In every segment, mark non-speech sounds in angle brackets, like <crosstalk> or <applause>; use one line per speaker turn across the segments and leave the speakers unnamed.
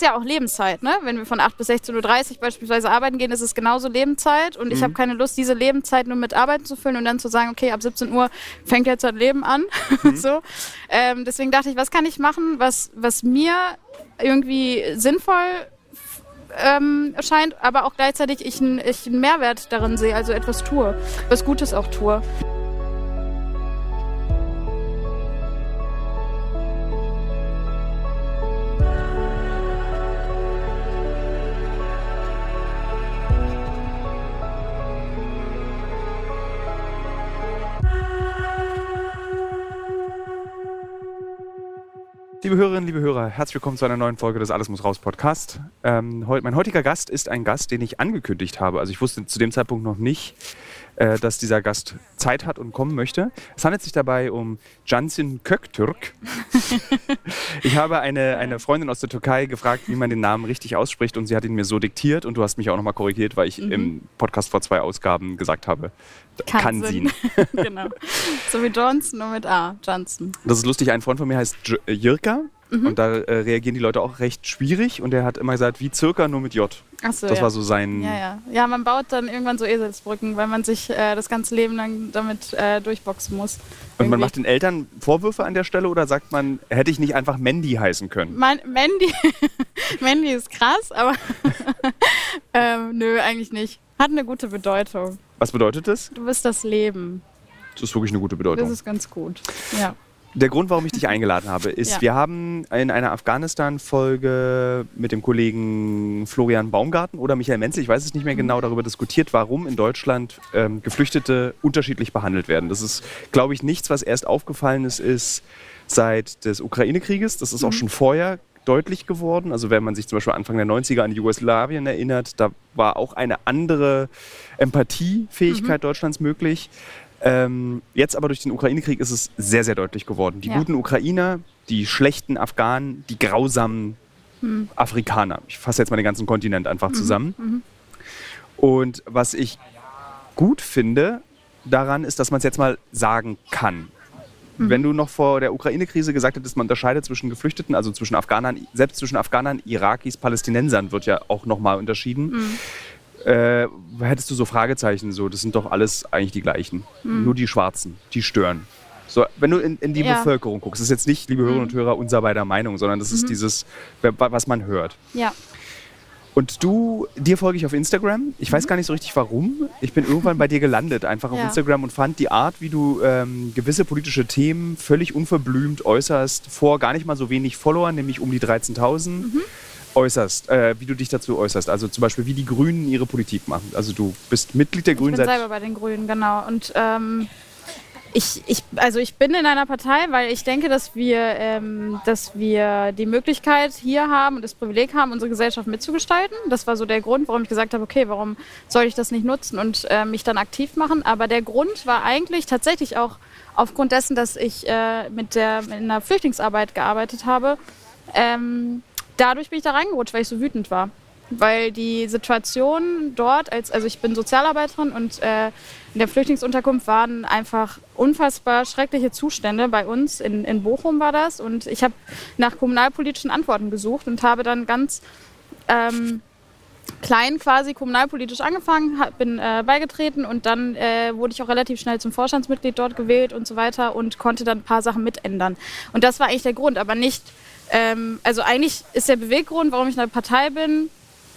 ist ja auch Lebenszeit, ne? Wenn wir von 8 bis 16.30 Uhr beispielsweise arbeiten gehen, ist es genauso Lebenszeit und ich
Mhm.
habe keine Lust, diese Lebenszeit nur mit Arbeiten zu füllen und dann zu sagen, okay, ab 17 Uhr fängt jetzt das Leben an. <laughs>
Mhm.
so. Ähm, deswegen dachte ich, was kann ich machen, was, was mir irgendwie sinnvoll ähm, erscheint, aber auch gleichzeitig ich ich einen Mehrwert darin sehe, also etwas tue, was Gutes auch tue.
Liebe Hörerinnen, liebe Hörer, herzlich willkommen zu einer neuen Folge des Alles muss raus Podcast. Ähm, heut, mein heutiger Gast ist ein Gast, den ich angekündigt habe. Also ich wusste zu dem Zeitpunkt noch nicht, äh, dass dieser Gast Zeit hat und kommen möchte. Es handelt sich dabei um Cansin Köktürk. <laughs> ich habe eine, eine Freundin aus der Türkei gefragt, wie man den Namen richtig ausspricht und sie hat ihn mir so diktiert und du hast mich auch nochmal korrigiert, weil ich im Podcast vor zwei Ausgaben gesagt habe,
Kann
Kansin. <laughs>
genau. So wie Johnson, nur mit A. Johnson.
Das ist lustig, ein Freund von mir heißt J äh, Jirka
Mhm.
und da äh, reagieren die Leute auch recht schwierig und er hat immer gesagt, wie circa nur mit J.
Achso,
Das
ja.
war so sein.
Ja, ja. Ja, man baut dann irgendwann so Eselsbrücken, weil man sich äh, das ganze Leben lang damit äh, durchboxen muss.
Und man macht den Eltern Vorwürfe an der Stelle oder sagt man, hätte ich nicht einfach Mandy heißen können?
Mein, Mandy, <laughs> Mandy ist krass, aber <laughs> ähm, nö, eigentlich nicht. Hat eine gute Bedeutung.
Was bedeutet das?
Du bist das Leben.
Das ist wirklich eine gute
Das
Bedeutung.
ist ganz gut. Ja.
Der Grund, warum ich dich eingeladen habe, ist, <laughs>
Ja.
wir haben in einer Afghanistan-Folge mit dem Kollegen Florian Baumgarten oder Michael Menzel, ich weiß es nicht mehr genau, darüber diskutiert, warum in Deutschland ähm, Geflüchtete unterschiedlich behandelt werden. Das ist, glaube ich, nichts, was erst aufgefallen ist, ist seit des Ukraine-Krieges. Das ist auch schon vorher deutlich geworden. Also wenn man sich zum Beispiel Anfang der 90er an Jugoslawien erinnert, da war auch eine andere Empathiefähigkeit Deutschlands möglich. Ähm, jetzt aber durch den Ukraine-Krieg ist es sehr, sehr deutlich geworden. Die
Ja.
guten Ukrainer, die schlechten Afghanen, die grausamen Afrikaner. Ich fasse jetzt mal den ganzen Kontinent einfach zusammen. Und was ich gut finde daran ist, dass man es jetzt mal sagen kann. Wenn du noch vor der Ukraine-Krise gesagt hättest, man unterscheidet zwischen Geflüchteten, also zwischen Afghanern, selbst zwischen Afghanern, Irakis, Palästinensern wird ja auch nochmal unterschieden. Äh, hättest du so Fragezeichen, so, das sind doch alles eigentlich die gleichen. Nur die Schwarzen, die stören. So, wenn du in, in die
Ja.
Bevölkerung guckst, das ist jetzt nicht, liebe Hörerinnen und Hörer, unser beider Meinung, sondern das ist dieses, wa- was man hört.
Ja.
Und du, dir folge ich auf Instagram. Ich weiß gar nicht so richtig warum. Ich bin irgendwann bei dir gelandet, einfach auf
Ja.
Instagram und fand die Art, wie du ähm, gewisse politische Themen völlig unverblümt äußerst, vor gar nicht mal so wenig Followern, nämlich um die 13.000, äußerst, äh, wie du dich dazu äußerst. Also zum Beispiel, wie die Grünen ihre Politik machen. Also du bist Mitglied der
Ich
Grünen
bin
seit
selber bei den Grünen, genau. Und ähm, ich, ich, also ich bin in einer Partei, weil ich denke, dass wir, ähm, dass wir die Möglichkeit hier haben und das Privileg haben, unsere Gesellschaft mitzugestalten. Das war so der Grund, warum ich gesagt habe, okay, warum soll ich das nicht nutzen und äh, mich dann aktiv machen. Aber der Grund war eigentlich tatsächlich auch aufgrund dessen, dass ich äh, mit der in der Flüchtlingsarbeit gearbeitet habe. Ähm, dadurch bin ich da reingerutscht, weil ich so wütend war. Weil die Situation dort, als, also ich bin Sozialarbeiterin und äh, in der Flüchtlingsunterkunft waren einfach unfassbar schreckliche Zustände bei uns. In, in Bochum war das. Und ich habe nach kommunalpolitischen Antworten gesucht und habe dann ganz ähm, klein quasi kommunalpolitisch angefangen, bin äh, beigetreten und dann äh, wurde ich auch relativ schnell zum Vorstandsmitglied dort gewählt und so weiter und konnte dann ein paar Sachen mitändern. Und das war eigentlich der Grund, aber nicht, ähm, also eigentlich ist der Beweggrund, warum ich in der Partei bin,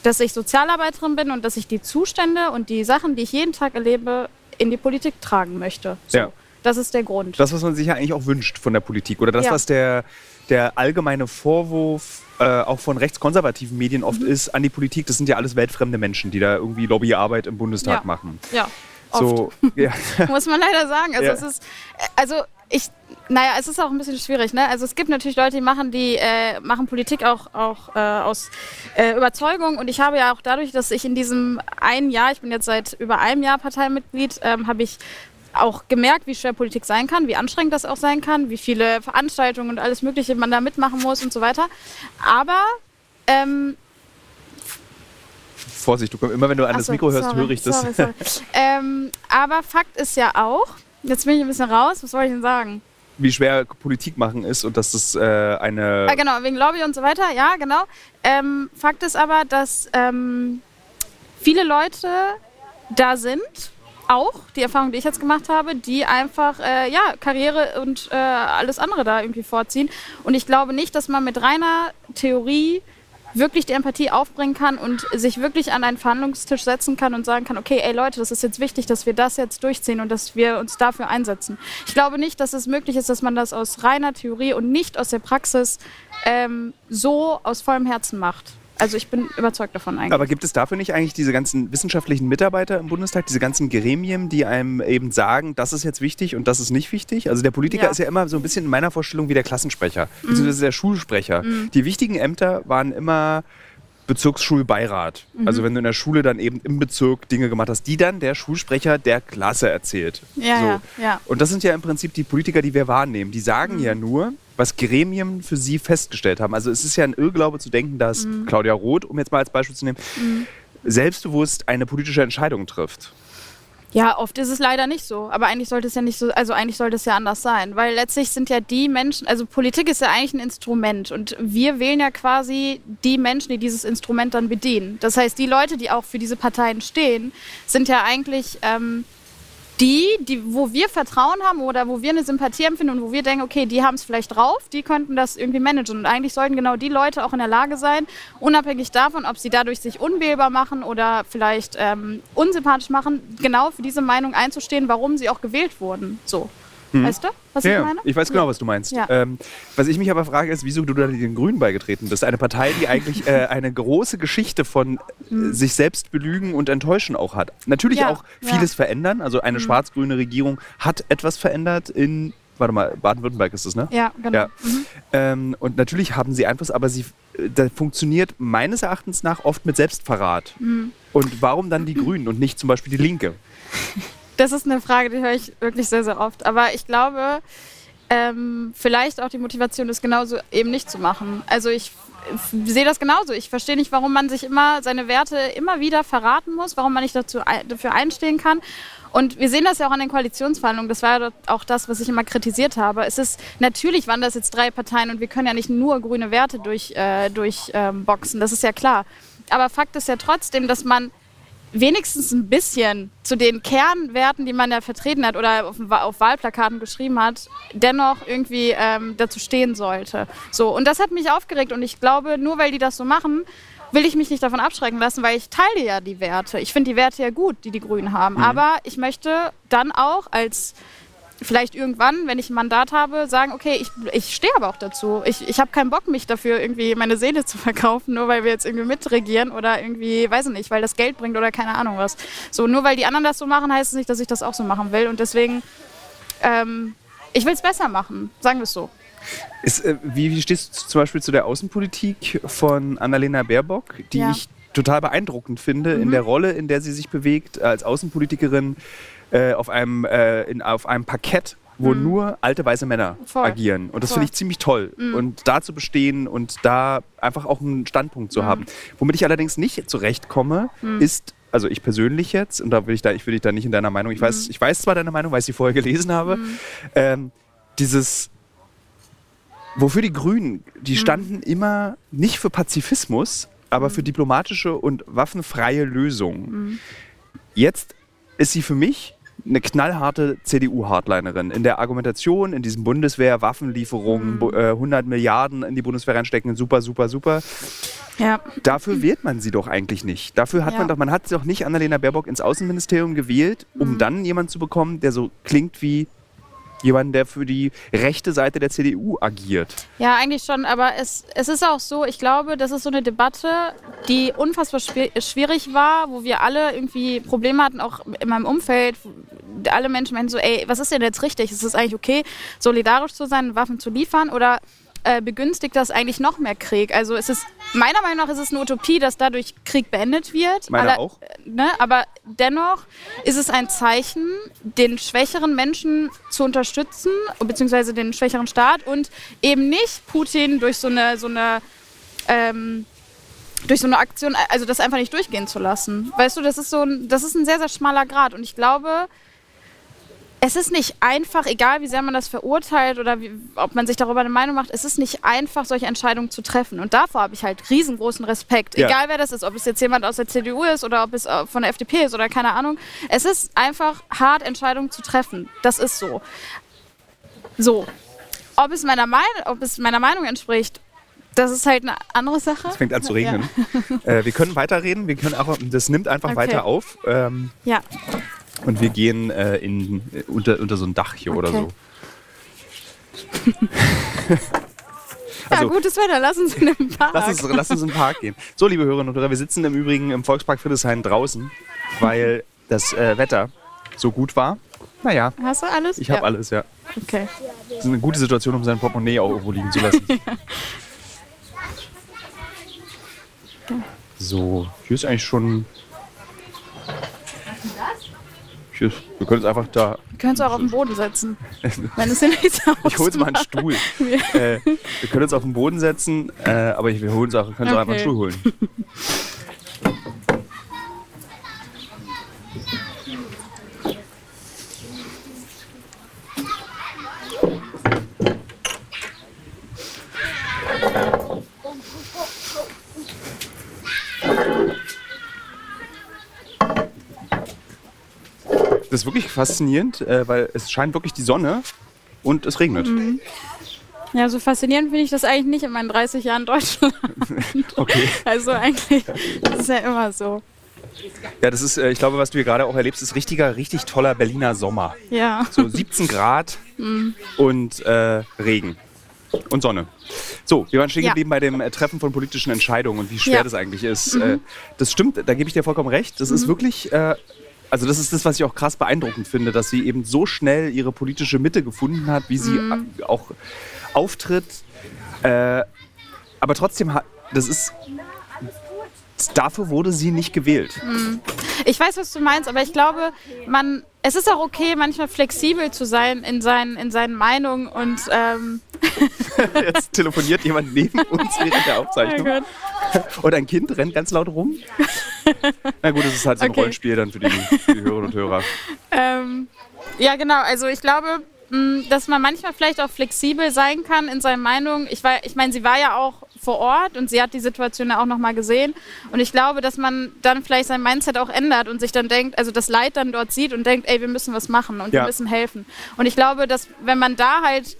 dass ich Sozialarbeiterin bin und dass ich die Zustände und die Sachen, die ich jeden Tag erlebe, in die Politik tragen möchte. So,
Ja.
Das ist der Grund.
das, was man sich ja eigentlich auch wünscht von der Politik oder das,
Ja.
was der, der allgemeine Vorwurf äh, auch von rechtskonservativen Medien
Mhm.
oft ist an die Politik, das sind ja alles weltfremde Menschen, die da irgendwie Lobbyarbeit im Bundestag
Ja.
machen.
ja, oft.
So, ja. <laughs>
muss man leider sagen. Also
Ja.
es ist, äh, also ich, naja, es ist auch ein bisschen schwierig. Ne? Also es gibt natürlich Leute, die machen die äh, machen Politik auch auch äh, aus äh, Überzeugung. Und ich habe ja auch dadurch, dass ich in diesem einen Jahr, ich bin jetzt seit über einem Jahr Parteimitglied, ähm, habe ich auch gemerkt, wie schwer Politik sein kann, wie anstrengend das auch sein kann, wie viele Veranstaltungen und alles Mögliche man da mitmachen muss und so weiter. Aber ähm,
Vorsicht, du kommst immer, wenn du an das Mikro hörst,
sorry,
höre ich das.
Sorry, sorry. <laughs> ähm, aber Fakt ist ja auch, jetzt bin ich ein bisschen raus, was soll ich denn sagen?
wie schwer Politik machen ist und dass das äh, eine.
Ah, genau, wegen Lobby und so weiter, ja, genau. Ähm, Fakt ist aber, dass ähm, viele Leute da sind, auch die Erfahrung, die ich jetzt gemacht habe, die einfach äh, ja, Karriere und äh, alles andere da irgendwie vorziehen. Und ich glaube nicht, dass man mit reiner Theorie wirklich die Empathie aufbringen kann und sich wirklich an einen Verhandlungstisch setzen kann und sagen kann, okay, ey Leute, das ist jetzt wichtig, dass wir das jetzt durchziehen und dass wir uns dafür einsetzen. Ich glaube nicht, dass es möglich ist, dass man das aus reiner Theorie und nicht aus der Praxis ähm, so aus vollem Herzen macht. Also ich bin überzeugt davon eigentlich.
Aber gibt es dafür nicht eigentlich diese ganzen wissenschaftlichen Mitarbeiter im Bundestag, diese ganzen Gremien, die einem eben sagen, das ist jetzt wichtig und das ist nicht wichtig? Also der Politiker ja. ist ja immer so ein bisschen in meiner Vorstellung wie der Klassensprecher, mhm. beziehungsweise der Schulsprecher. Mhm. Die wichtigen Ämter waren immer Bezirksschulbeirat. Mhm. Also wenn du in der Schule dann eben im Bezirk Dinge gemacht hast, die dann der Schulsprecher der Klasse erzählt.
Ja, so. ja, ja.
Und das sind ja im Prinzip die Politiker, die wir wahrnehmen. Die sagen mhm. ja nur, was Gremien für sie festgestellt haben. Also es ist ja ein Irrglaube zu denken, dass mhm. Claudia Roth, um jetzt mal als Beispiel zu nehmen, mhm. selbstbewusst eine politische Entscheidung trifft.
Ja, oft ist es leider nicht so. Aber eigentlich sollte es ja nicht so, also eigentlich sollte es ja anders sein. Weil letztlich sind ja die Menschen, also Politik ist ja eigentlich ein Instrument und wir wählen ja quasi die Menschen, die dieses Instrument dann bedienen. Das heißt, die Leute, die auch für diese Parteien stehen, sind ja eigentlich ähm, die, die, wo wir Vertrauen haben oder wo wir eine Sympathie empfinden und wo wir denken, okay, die haben es vielleicht drauf, die könnten das irgendwie managen. Und eigentlich sollten genau die Leute auch in der Lage sein, unabhängig davon, ob sie dadurch sich unwählbar machen oder vielleicht ähm, unsympathisch machen, genau für diese Meinung einzustehen, warum sie auch gewählt wurden. So. Hm. Weißt du,
was ja, ich meine? Ich weiß genau, was du meinst. Ja. Ähm, was ich mich aber frage, ist, wieso du da den Grünen beigetreten bist. Eine Partei, die eigentlich <laughs> äh, eine große Geschichte von hm. sich selbst belügen und enttäuschen auch hat. Natürlich ja, auch vieles verändern. Also eine hm. schwarz-grüne Regierung hat etwas verändert in warte mal, Baden-Württemberg ist es, ne?
Ja, genau. Ja.
Mhm. Ähm, und natürlich haben sie Einfluss, aber sie äh, da funktioniert meines Erachtens nach oft mit Selbstverrat. Mhm. Und warum dann die <laughs> Grünen und nicht zum Beispiel die Linke? <laughs>
Das ist eine Frage, die höre ich wirklich sehr, sehr oft. Aber ich glaube, ähm, vielleicht auch die Motivation ist genauso eben nicht zu machen. Also ich sehe das genauso. Ich verstehe nicht, warum man sich immer seine Werte immer wieder verraten muss, warum man nicht dazu, dafür einstehen kann. Und wir sehen das ja auch an den Koalitionsverhandlungen. Das war ja auch das, was ich immer kritisiert habe. Es ist natürlich waren das jetzt drei Parteien und wir können ja nicht nur grüne Werte durchboxen. Äh, durch, ähm, das ist ja klar. Aber Fakt ist ja trotzdem, dass man wenigstens ein bisschen zu den Kernwerten, die man ja vertreten hat oder auf, auf Wahlplakaten geschrieben hat, dennoch irgendwie ähm, dazu stehen sollte. So, und das hat mich aufgeregt und ich glaube, nur weil die das so machen, will ich mich nicht davon abschrecken lassen, weil ich teile ja die Werte. Ich finde die Werte ja gut, die die Grünen haben. Mhm. Aber ich möchte dann auch als vielleicht irgendwann, wenn ich ein Mandat habe, sagen, okay, ich, ich stehe aber auch dazu. Ich, ich habe keinen Bock, mich dafür irgendwie meine Seele <laughs> zu verkaufen, nur weil wir jetzt irgendwie mitregieren oder irgendwie, weiß ich nicht, weil das Geld bringt oder keine Ahnung was. So, nur weil die anderen das so machen, heißt es nicht, dass ich das auch so machen will. Und deswegen, ähm, ich will es besser machen, sagen wir es so.
Ist, äh, wie, wie stehst du zum Beispiel zu der Außenpolitik von Annalena Baerbock, die ja. ich total beeindruckend finde mhm. in der Rolle, in der sie sich bewegt als Außenpolitikerin? Äh, auf, einem, äh, in, auf einem Parkett, wo mhm. nur alte weiße Männer Voll. agieren. Und das finde ich ziemlich toll. Mhm. Und da zu bestehen und da einfach auch einen Standpunkt zu mhm. haben. Womit ich allerdings nicht zurechtkomme, mhm. ist also ich persönlich jetzt, und da will ich da, ich will dich da nicht in deiner Meinung, ich weiß, mhm. ich weiß zwar deine Meinung, weil ich sie vorher gelesen habe, mhm. ähm, dieses, wofür die Grünen, die standen immer nicht für Pazifismus, aber für diplomatische und waffenfreie Lösungen. Jetzt ist sie für mich eine knallharte CDU-Hardlinerin. In der Argumentation, in diesen Bundeswehr-Waffenlieferungen, mhm. 100 äh, Milliarden in die Bundeswehr reinstecken, super, super, super. Ja. Dafür wählt man sie doch eigentlich nicht. Dafür hat ja. man doch, man hat doch nicht Annalena Baerbock ins Außenministerium gewählt, um mhm. dann jemanden zu bekommen, der so klingt wie jemanden, der für die rechte Seite der CDU agiert.
Ja, eigentlich schon, aber es, es ist auch so, ich glaube, das ist so eine Debatte, die unfassbar schwierig war, wo wir alle irgendwie Probleme hatten, auch in meinem Umfeld. Alle Menschen meinen so, ey, was ist denn jetzt richtig? Ist es eigentlich okay, solidarisch zu sein, Waffen zu liefern? Oder äh, begünstigt das eigentlich noch mehr Krieg. Also es ist, meiner Meinung nach ist es eine Utopie, dass dadurch Krieg beendet wird.
Meiner auch.
Äh, ne? Aber dennoch ist es ein Zeichen, den schwächeren Menschen zu unterstützen, beziehungsweise den schwächeren Staat und eben nicht Putin durch so eine, so eine ähm, durch so eine Aktion, also das einfach nicht durchgehen zu lassen. Weißt du, das ist so ein, das ist ein sehr, sehr schmaler Grad. Und ich glaube, es ist nicht einfach, egal wie sehr man das verurteilt oder wie, ob man sich darüber eine Meinung macht, es ist nicht einfach, solche Entscheidungen zu treffen. Und davor habe ich halt riesengroßen Respekt.
Ja.
Egal wer das ist, ob es jetzt jemand aus der CDU ist oder ob es äh, von der FDP ist oder keine Ahnung. Es ist einfach hart, Entscheidungen zu treffen. Das ist so. So. Ob es meiner, Mein ob es meiner Meinung entspricht, das ist halt eine andere Sache.
Es fängt an zu regnen. äh, wir können weiterreden, wir können auch, das nimmt einfach
Okay.
weiter auf. Ähm,
Ja.
Und wir gehen äh, in, äh, unter, unter so ein Dach hier oder
Okay.
so. <laughs>
ja,
Also-
gutes Wetter, lass uns in den Park.
Lass uns, lass uns in den Park gehen. So, liebe Hörerinnen und Hörer, wir sitzen im Übrigen im Volkspark Friedrichshain draußen, weil das äh, Wetter so gut war. Naja,
Hast du alles?
ich habe
ja.
alles, ja.
Okay.
Das ist eine gute Situation, um sein Portemonnaie auch irgendwo liegen zu lassen. <laughs> So, hier ist eigentlich schon. Ist, wir können uns einfach da.
Wir können es auch auf den Boden setzen. <laughs> Wenn es nichts
Ich hole jetzt mal einen. Stuhl. <laughs> äh, wir können uns auf den Boden setzen, äh, aber ich, wir holen uns auch, können uns auch einfach einen
Okay.
Stuhl holen. <laughs> wirklich faszinierend, äh, weil es scheint wirklich die Sonne und es regnet.
Ja, so faszinierend finde ich das eigentlich nicht in meinen 30 Jahren Deutschland. <laughs>
Okay.
Also eigentlich, das ist ja immer so.
Ja, das ist, äh, ich glaube, was du hier gerade auch erlebst, ist richtiger, richtig toller Berliner Sommer.
Ja.
So 17 Grad und äh, Regen und Sonne. So, wir waren stehen
Ja.
geblieben bei dem äh, Treffen von politischen Entscheidungen und wie schwer
Ja. Mhm.
das eigentlich ist. Äh, das stimmt, da gebe ich dir vollkommen recht. Das ist wirklich, äh, also das ist das, was ich auch krass beeindruckend finde, dass sie eben so schnell ihre politische Mitte gefunden hat, wie sie
Mhm.
auch auftritt. Äh, aber trotzdem, das ist, dafür wurde sie nicht gewählt.
Ich weiß, was du meinst, aber ich glaube, man, es ist auch okay, manchmal flexibel zu sein in seinen, in seinen Meinungen und ähm, <laughs>
Jetzt telefoniert jemand neben uns während der
oh
Aufzeichnung.
Gott. <laughs>
Und ein Kind rennt ganz laut rum. Na gut, das ist halt so ein
Okay.
Rollenspiel dann für die, für die Hörerinnen und Hörer. <laughs>
Ähm, ja, genau. Also ich glaube, mh, dass man manchmal vielleicht auch flexibel sein kann in seinen Meinungen. Ich, war- ich meine, sie war ja auch vor Ort und sie hat die Situation ja auch nochmal gesehen. Und ich glaube, dass man dann vielleicht sein Mindset auch ändert und sich dann denkt, also das Leid dann dort sieht und denkt, ey, wir müssen was machen und
Ja.
wir müssen helfen. Und ich glaube, dass wenn man da halt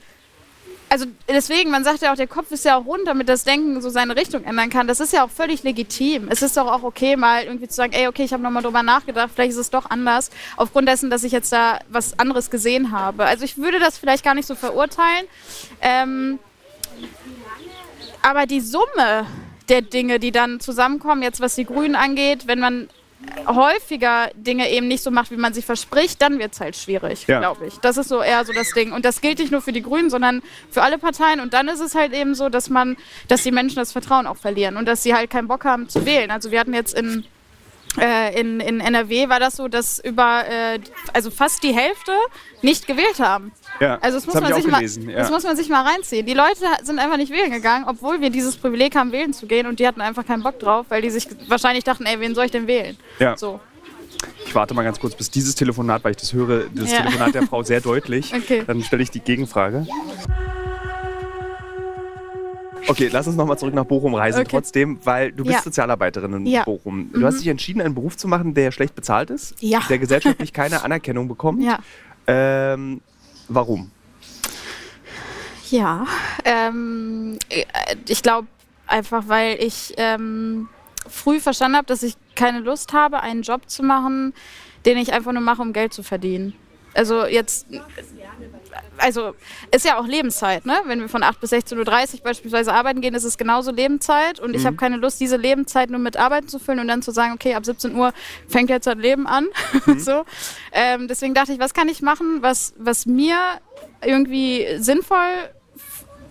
also deswegen, man sagt ja auch, der Kopf ist ja auch rund, damit das Denken so seine Richtung ändern kann. Das ist ja auch völlig legitim. Es ist doch auch okay, mal irgendwie zu sagen, ey, okay, ich habe nochmal drüber nachgedacht, vielleicht ist es doch anders, aufgrund dessen, dass ich jetzt da was anderes gesehen habe. Also ich würde das vielleicht gar nicht so verurteilen. Ähm, aber die Summe der Dinge, die dann zusammenkommen, jetzt was die Grünen angeht, wenn man häufiger Dinge eben nicht so macht, wie man sie verspricht, dann wird es halt schwierig,
Ja.
glaube ich. Das ist so eher so das Ding. Und das gilt nicht nur für die Grünen, sondern für alle Parteien. Und dann ist es halt eben so, dass man, dass die Menschen das Vertrauen auch verlieren und dass sie halt keinen Bock haben zu wählen. Also wir hatten jetzt in äh, in, in NRW war das so, dass über äh, also fast die Hälfte nicht gewählt haben.
Ja,
Also das, muss
hab
man
ich
sich mal,
gelesen. Ja.
das muss man sich mal reinziehen. Die Leute sind einfach nicht wählen gegangen, obwohl wir dieses Privileg haben, wählen zu gehen und die hatten einfach keinen Bock drauf, weil die sich wahrscheinlich dachten, ey, wen soll ich denn wählen?
Ja.
So.
Ich warte mal ganz kurz, bis dieses Telefonat, weil ich das höre, das
Ja.
Telefonat der Frau sehr <laughs> deutlich.
Okay.
Dann stelle ich die Gegenfrage. Okay, lass uns nochmal zurück nach Bochum reisen
Okay.
trotzdem, weil du bist
Ja.
Sozialarbeiterin in
Ja. Mhm.
Bochum. Du hast dich entschieden, einen Beruf zu machen, der schlecht bezahlt ist,
Ja.
der gesellschaftlich <laughs> keine Anerkennung bekommt.
Ja.
Ähm, warum?
Ja, ähm, äh, ich glaube einfach, weil ich ähm, früh verstanden habe, dass ich keine Lust habe, einen Job zu machen, den ich einfach nur mache, um Geld zu verdienen. Also jetzt, also ist ja auch Lebenszeit, ne? Wenn wir von 8 bis 16.30 Uhr beispielsweise arbeiten gehen, ist es genauso Lebenszeit und ich habe keine Lust, diese Lebenszeit nur mit Arbeiten zu füllen und dann zu sagen, okay, ab 17 Uhr fängt jetzt das Leben an. <laughs> so. Ähm, deswegen dachte ich, was kann ich machen, was, was mir irgendwie sinnvoll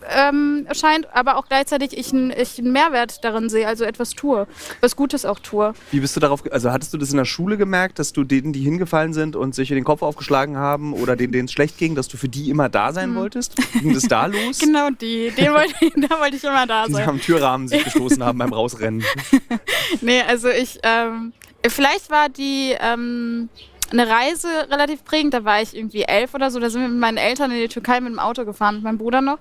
ähm, scheint, aber auch gleichzeitig ich einen ich einen Mehrwert darin sehe, also etwas tue, was Gutes auch tue.
Wie bist du darauf, also hattest du das in der Schule gemerkt, dass du denen, die hingefallen sind und sich in den Kopf aufgeschlagen haben oder denen, denen es schlecht ging, dass du für die immer da sein wolltest? Ging das da <laughs> los?
Genau die, den wollte ich, da wollte ich immer da
Die
sein.
am Türrahmen sich gestoßen haben beim Rausrennen. <laughs>
Nee, also ich, ähm, vielleicht war die, ähm, eine Reise relativ prägend. Da war ich irgendwie elf oder so. Da sind wir mit meinen Eltern in die Türkei mit dem Auto gefahren, mit meinem Bruder noch.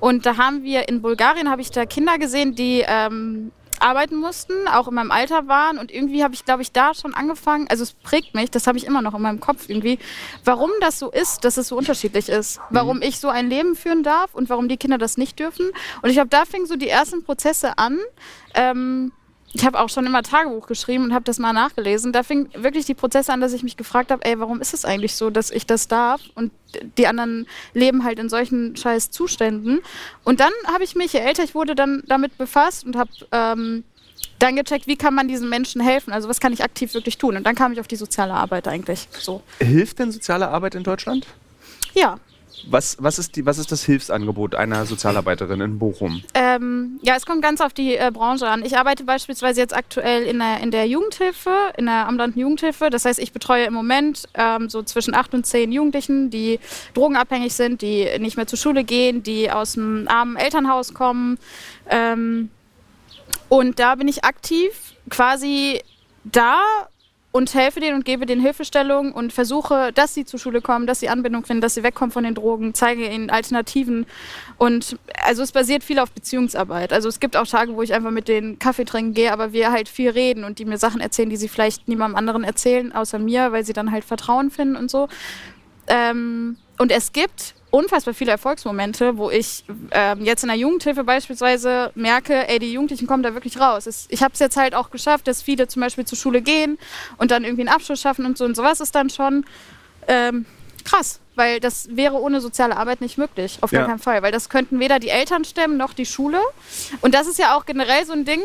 Und da haben wir in Bulgarien, habe ich da Kinder gesehen, die ähm, arbeiten mussten, auch in meinem Alter waren. Und irgendwie habe ich, glaube ich, da schon angefangen, also es prägt mich, das habe ich immer noch in meinem Kopf irgendwie, warum das so ist, dass es so unterschiedlich ist. Warum mhm. ich so ein Leben führen darf und warum die Kinder das nicht dürfen. Und ich glaube, da fingen so die ersten Prozesse an. Ähm, ich habe auch schon immer Tagebuch geschrieben und habe das mal nachgelesen. Da fing wirklich die Prozesse an, dass ich mich gefragt habe, ey, warum ist es eigentlich so, dass ich das darf und die anderen leben halt in solchen scheiß Zuständen. Und dann habe ich mich, je älter ich wurde, dann damit befasst und habe ähm, dann gecheckt, wie kann man diesen Menschen helfen? Also was kann ich aktiv wirklich tun? Und dann kam ich auf die soziale Arbeit eigentlich. So.
Hilft denn soziale Arbeit in Deutschland?
Ja,
was, was, ist die, was ist das Hilfsangebot einer Sozialarbeiterin in Bochum?
Ähm, ja, es kommt ganz auf die äh, Branche an. Ich arbeite beispielsweise jetzt aktuell in der, in der Jugendhilfe, in der ambulanten Jugendhilfe. Das heißt, ich betreue im Moment ähm, so zwischen acht und zehn Jugendlichen, die drogenabhängig sind, die nicht mehr zur Schule gehen, die aus dem armen Elternhaus kommen. Ähm, und da bin ich aktiv quasi da und helfe denen und gebe denen Hilfestellung und versuche, dass sie zur Schule kommen, dass sie Anbindung finden, dass sie wegkommen von den Drogen, zeige ihnen Alternativen. Und also es basiert viel auf Beziehungsarbeit. Also es gibt auch Tage, wo ich einfach mit denen Kaffee trinken gehe, aber wir halt viel reden und die mir Sachen erzählen, die sie vielleicht niemandem anderen erzählen, außer mir, weil sie dann halt Vertrauen finden und so. Ähm, und es gibt unfassbar viele Erfolgsmomente, wo ich ähm, jetzt in der Jugendhilfe beispielsweise merke, ey, die Jugendlichen kommen da wirklich raus. Es, ich habe es jetzt halt auch geschafft, dass viele zum Beispiel zur Schule gehen und dann irgendwie einen Abschluss schaffen und so und sowas ist dann schon ähm, krass, weil das wäre ohne soziale Arbeit nicht möglich, auf ja. gar keinen Fall, weil das könnten weder die Eltern stemmen noch die Schule. Und das ist ja auch generell so ein Ding,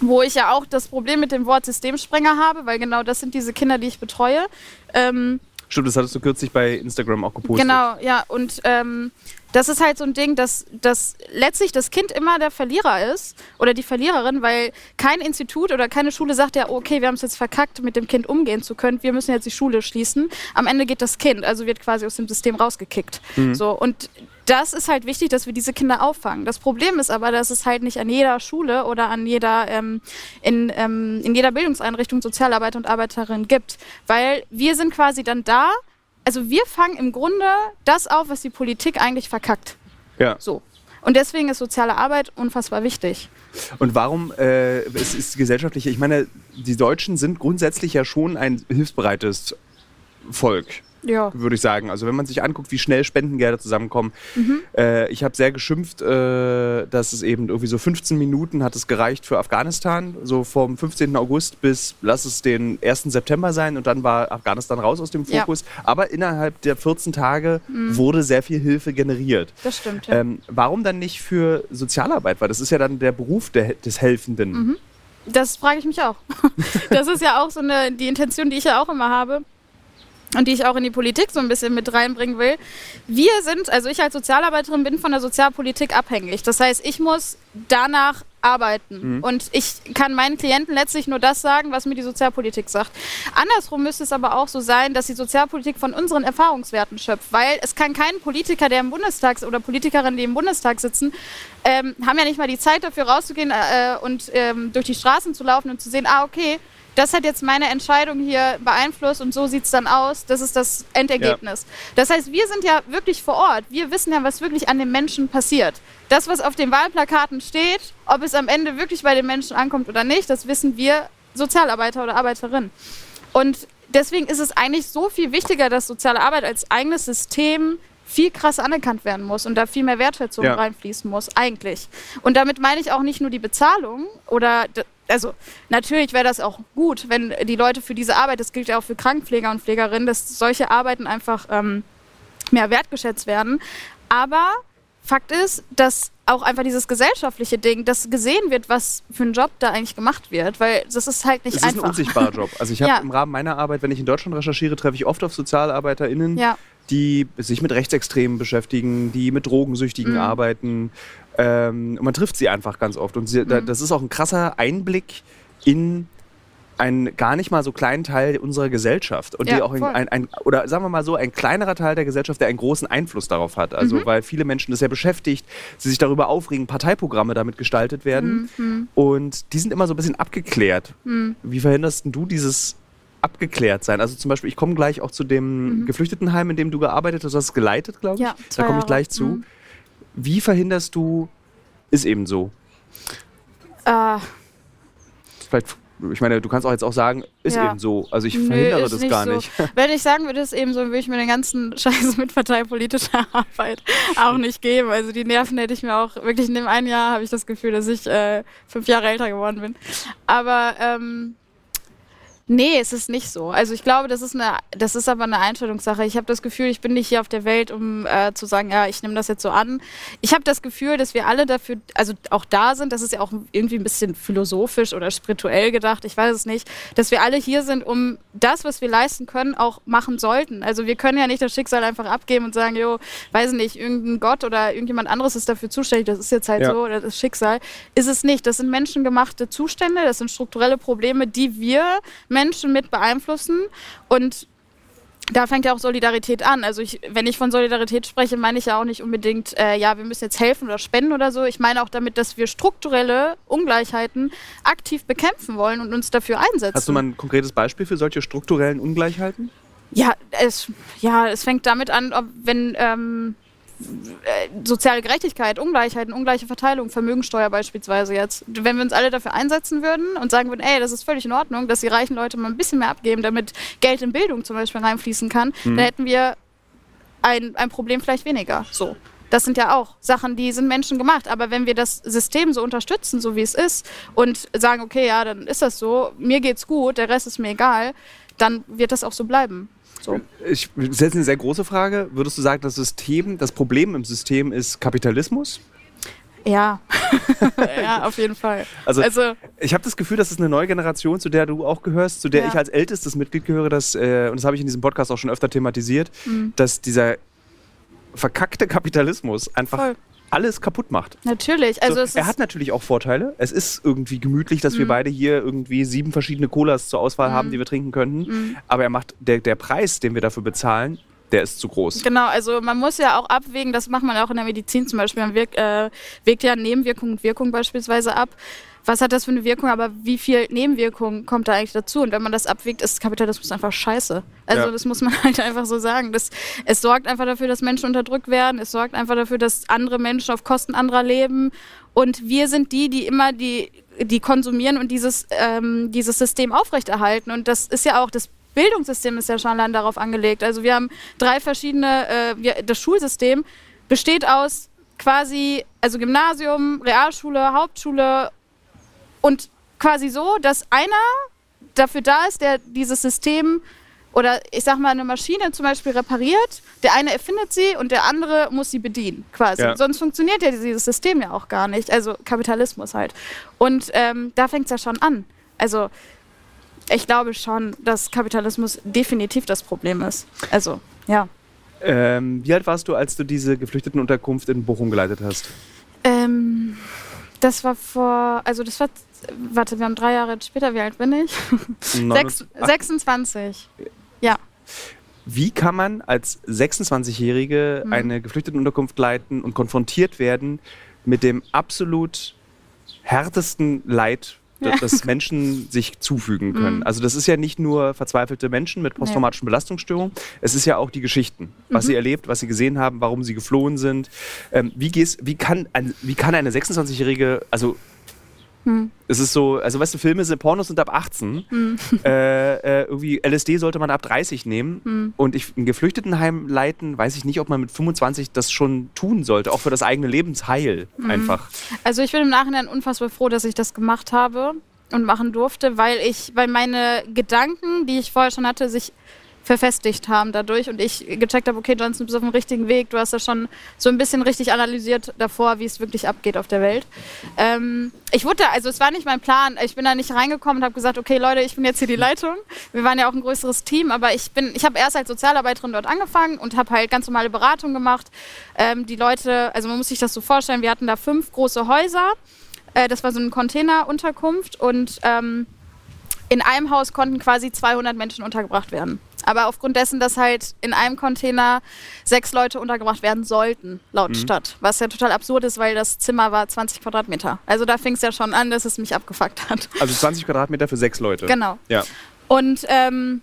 wo ich ja auch das Problem mit dem Wort Systemsprenger habe, weil genau das sind diese Kinder, die ich betreue. Ähm,
Stimmt, das hattest du kürzlich bei Instagram auch gepostet.
Genau, ja. Und ähm, das ist halt so ein Ding, dass, dass letztlich das Kind immer der Verlierer ist oder die Verliererin, weil kein Institut oder keine Schule sagt ja, okay, wir haben es jetzt verkackt, mit dem Kind umgehen zu können, wir müssen jetzt die Schule schließen. Am Ende geht das Kind, also wird quasi aus dem System rausgekickt. Mhm. So, und das ist halt wichtig, dass wir diese Kinder auffangen. Das Problem ist aber, dass es halt nicht an jeder Schule oder an jeder, ähm, in, ähm, in jeder Bildungseinrichtung Sozialarbeiter und Arbeiterinnen gibt. Weil wir sind quasi dann da, also wir fangen im Grunde das auf, was die Politik eigentlich verkackt.
Ja.
So. Und deswegen ist soziale Arbeit unfassbar wichtig.
Und warum äh, es ist gesellschaftliche, ich meine, die Deutschen sind grundsätzlich ja schon ein hilfsbereites Volk
ja.
würde ich sagen. Also wenn man sich anguckt, wie schnell Spendengelder zusammenkommen. Mhm. Äh, ich habe sehr geschimpft, äh, dass es eben irgendwie so 15 Minuten hat es gereicht für Afghanistan, so vom 15. August bis, lass es den 1. September sein und dann war Afghanistan raus aus dem Fokus. Ja. Aber innerhalb der 14 Tage mhm. wurde sehr viel Hilfe generiert.
Das stimmt. Ja.
Ähm, warum dann nicht für Sozialarbeit? Weil das ist ja dann der Beruf der, des Helfenden. Mhm.
Das frage ich mich auch. <laughs> Das ist ja auch so eine, die Intention, die ich ja auch immer habe und die ich auch in die Politik so ein bisschen mit reinbringen will. Wir sind, also ich als Sozialarbeiterin bin von der Sozialpolitik abhängig. Das heißt, ich muss danach arbeiten. Mhm. Und ich kann meinen Klienten letztlich nur das sagen, was mir die Sozialpolitik sagt. Andersrum müsste es aber auch so sein, dass die Sozialpolitik von unseren Erfahrungswerten schöpft. Weil es kann kein Politiker, der im Bundestag oder Politikerin, die im Bundestag sitzen, ähm, haben ja nicht mal die Zeit dafür rauszugehen äh, und ähm, durch die Straßen zu laufen und zu sehen, ah, okay, das hat jetzt meine Entscheidung hier beeinflusst und so sieht es dann aus. Das ist das Endergebnis. Ja. Das heißt, wir sind ja wirklich vor Ort. Wir wissen ja, was wirklich an den Menschen passiert. Das, was auf den Wahlplakaten steht, ob es am Ende wirklich bei den Menschen ankommt oder nicht, das wissen wir Sozialarbeiter oder Arbeiterinnen. Und deswegen ist es eigentlich so viel wichtiger, dass soziale Arbeit als eigenes System viel krass anerkannt werden muss und da viel mehr Wertschätzung ja. reinfließen muss, eigentlich. Und damit meine ich auch nicht nur die Bezahlung oder also natürlich wäre das auch gut, wenn die Leute für diese Arbeit, das gilt ja auch für Krankenpfleger und Pflegerinnen, dass solche Arbeiten einfach ähm, mehr wertgeschätzt werden. Aber Fakt ist, dass auch einfach dieses gesellschaftliche Ding, dass gesehen wird, was für ein Job da eigentlich gemacht wird, weil das ist halt nicht einfach.
Es ist ein unsichtbarer Job. Also ich habe <laughs> ja. im Rahmen meiner Arbeit, wenn ich in Deutschland recherchiere, treffe ich oft auf SozialarbeiterInnen, ja. die sich mit Rechtsextremen beschäftigen, die mit Drogensüchtigen mhm. arbeiten, ähm, man trifft sie einfach ganz oft. Und sie, mhm. das ist auch ein krasser Einblick in einen gar nicht mal so kleinen Teil unserer Gesellschaft und ja, die auch ein, ein, ein, oder sagen wir mal so ein kleinerer Teil der Gesellschaft, der einen großen Einfluss darauf hat. Also mhm. weil viele Menschen das ja beschäftigt, sie sich darüber aufregen, Parteiprogramme damit gestaltet werden mhm. und die sind immer so ein bisschen abgeklärt. Mhm. Wie verhinderst du dieses abgeklärt sein? Also zum Beispiel, ich komme gleich auch zu dem mhm. Geflüchtetenheim, in dem du gearbeitet hast. Du hast es geleitet, glaube ich. Ja, da komme ich gleich zu. Mhm. Wie verhinderst du, ist eben so? Äh. Vielleicht ich meine, du kannst auch jetzt auch sagen, ist ja. eben so. Also ich Nö, verhindere das gar so. nicht. <laughs>
Wenn ich sagen würde, ist eben so, würde ich mir den ganzen <laughs> Scheiß mit parteipolitischer <laughs> Arbeit auch nicht geben. Also die Nerven hätte ich mir auch, wirklich in dem einen Jahr habe ich das Gefühl, dass ich äh, fünf Jahre älter geworden bin. Aber ähm, Nee, es ist nicht so. Also ich glaube, das ist eine, das ist aber eine Einstellungssache. Ich habe das Gefühl, ich bin nicht hier auf der Welt, um äh, zu sagen, ja, ich nehme das jetzt so an. Ich habe das Gefühl, dass wir alle dafür, also auch da sind, das ist ja auch irgendwie ein bisschen philosophisch oder spirituell gedacht, ich weiß es nicht, dass wir alle hier sind, um das, was wir leisten können, auch machen sollten. Also wir können ja nicht das Schicksal einfach abgeben und sagen, jo, weiß nicht, irgendein Gott oder irgendjemand anderes ist dafür zuständig, das ist jetzt halt ja. so, das ist Schicksal. Ist es nicht. Das sind menschengemachte Zustände, das sind strukturelle Probleme, die wir Menschen mit beeinflussen und da fängt ja auch Solidarität an. Also ich, wenn ich von Solidarität spreche, meine ich ja auch nicht unbedingt, äh, ja, wir müssen jetzt helfen oder spenden oder so. Ich meine auch damit, dass wir strukturelle Ungleichheiten aktiv bekämpfen wollen und uns dafür einsetzen.
Hast du mal ein konkretes Beispiel für solche strukturellen Ungleichheiten?
Ja, es, ja, es fängt damit an, ob, wenn ähm, äh, soziale Gerechtigkeit, Ungleichheiten, ungleiche Verteilung, Vermögensteuer beispielsweise jetzt. Wenn wir uns alle dafür einsetzen würden und sagen würden, ey, das ist völlig in Ordnung, dass die reichen Leute mal ein bisschen mehr abgeben, damit Geld in Bildung zum Beispiel reinfließen kann, mhm. dann hätten wir ein, ein Problem vielleicht weniger. So. Das sind ja auch Sachen, die sind Menschen gemacht. Aber wenn wir das System so unterstützen, so wie es ist, und sagen, okay, ja, dann ist das so, mir geht's gut, der Rest ist mir egal, dann wird das auch so bleiben. So.
Ich setze eine sehr große Frage. Würdest du sagen, das System, das Problem im System ist Kapitalismus?
Ja, <laughs> ja, auf jeden Fall.
Also, also ich habe das Gefühl, das ist eine neue Generation, zu der du auch gehörst, zu der ja. ich als ältestes Mitglied gehöre, dass, äh, und das habe ich in diesem Podcast auch schon öfter thematisiert, mhm. dass dieser verkackte Kapitalismus einfach Voll alles kaputt macht.
Natürlich. Also so,
er hat natürlich auch Vorteile. Es ist irgendwie gemütlich, dass mhm. wir beide hier irgendwie sieben verschiedene Colas zur Auswahl mhm. haben, die wir trinken könnten. Mhm. Aber er macht der, der Preis, den wir dafür bezahlen, der ist zu groß.
Genau, also man muss ja auch abwägen, das macht man auch in der Medizin zum Beispiel. Man wirkt, äh, wägt ja Nebenwirkung und Wirkung beispielsweise ab was hat das für eine Wirkung, aber wie viel Nebenwirkung kommt da eigentlich dazu? Und wenn man das abwiegt, ist Kapitalismus einfach scheiße. Also ja. das muss man <laughs> halt einfach so sagen. Das, es sorgt einfach dafür, dass Menschen unterdrückt werden. Es sorgt einfach dafür, dass andere Menschen auf Kosten anderer leben. Und wir sind die, die immer die, die konsumieren und dieses, ähm, dieses System aufrechterhalten. Und das ist ja auch das Bildungssystem ist ja schon allein darauf angelegt. Also wir haben drei verschiedene, äh, wir, das Schulsystem besteht aus quasi, also Gymnasium, Realschule, Hauptschule und quasi so, dass einer dafür da ist, der dieses System oder ich sag mal eine Maschine zum Beispiel repariert, der eine erfindet sie und der andere muss sie bedienen, quasi. Ja. Sonst funktioniert ja dieses System ja auch gar nicht. Also Kapitalismus halt. Und ähm, da fängt es ja schon an. Also ich glaube schon, dass Kapitalismus definitiv das Problem ist. Also, ja.
Ähm, wie alt warst du, als du diese Geflüchtetenunterkunft in Bochum geleitet hast?
Ähm, das war vor, also das war, warte, wir haben drei Jahre später, wie alt bin ich? Sechs, 26. Ja.
Wie kann man als 26-Jährige mhm. eine Geflüchtetenunterkunft leiten und konfrontiert werden mit dem absolut härtesten Leid, ja. dass Menschen sich zufügen können. Mhm. Also das ist ja nicht nur verzweifelte Menschen mit posttraumatischen ja. Belastungsstörungen, es ist ja auch die Geschichten, was mhm. sie erlebt, was sie gesehen haben, warum sie geflohen sind. Ähm, wie, gehst, wie, kann ein, wie kann eine 26-Jährige, also hm. Es ist so, also weißt du, Filme sind Pornos sind ab 18. Hm. Äh, äh, irgendwie LSD sollte man ab 30 nehmen. Hm. Und ich ein Geflüchtetenheim leiten, weiß ich nicht, ob man mit 25 das schon tun sollte, auch für das eigene Lebensheil hm. einfach.
Also ich bin im Nachhinein unfassbar froh, dass ich das gemacht habe und machen durfte, weil ich, weil meine Gedanken, die ich vorher schon hatte, sich verfestigt haben dadurch und ich gecheckt habe, okay, Johnson, du bist auf dem richtigen Weg. Du hast ja schon so ein bisschen richtig analysiert davor, wie es wirklich abgeht auf der Welt. Ähm, ich wurde, also es war nicht mein Plan. Ich bin da nicht reingekommen und habe gesagt, okay, Leute, ich bin jetzt hier die Leitung. Wir waren ja auch ein größeres Team, aber ich bin, ich habe erst als Sozialarbeiterin dort angefangen und habe halt ganz normale Beratung gemacht. Ähm, die Leute, also man muss sich das so vorstellen, wir hatten da fünf große Häuser. Äh, das war so eine Containerunterkunft und ähm, in einem Haus konnten quasi 200 Menschen untergebracht werden. Aber aufgrund dessen, dass halt in einem Container sechs Leute untergebracht werden sollten, laut mhm. Stadt. Was ja total absurd ist, weil das Zimmer war 20 Quadratmeter. Also da fing es ja schon an, dass es mich abgefuckt hat.
Also 20 Quadratmeter für sechs Leute.
Genau.
Ja.
Und ähm,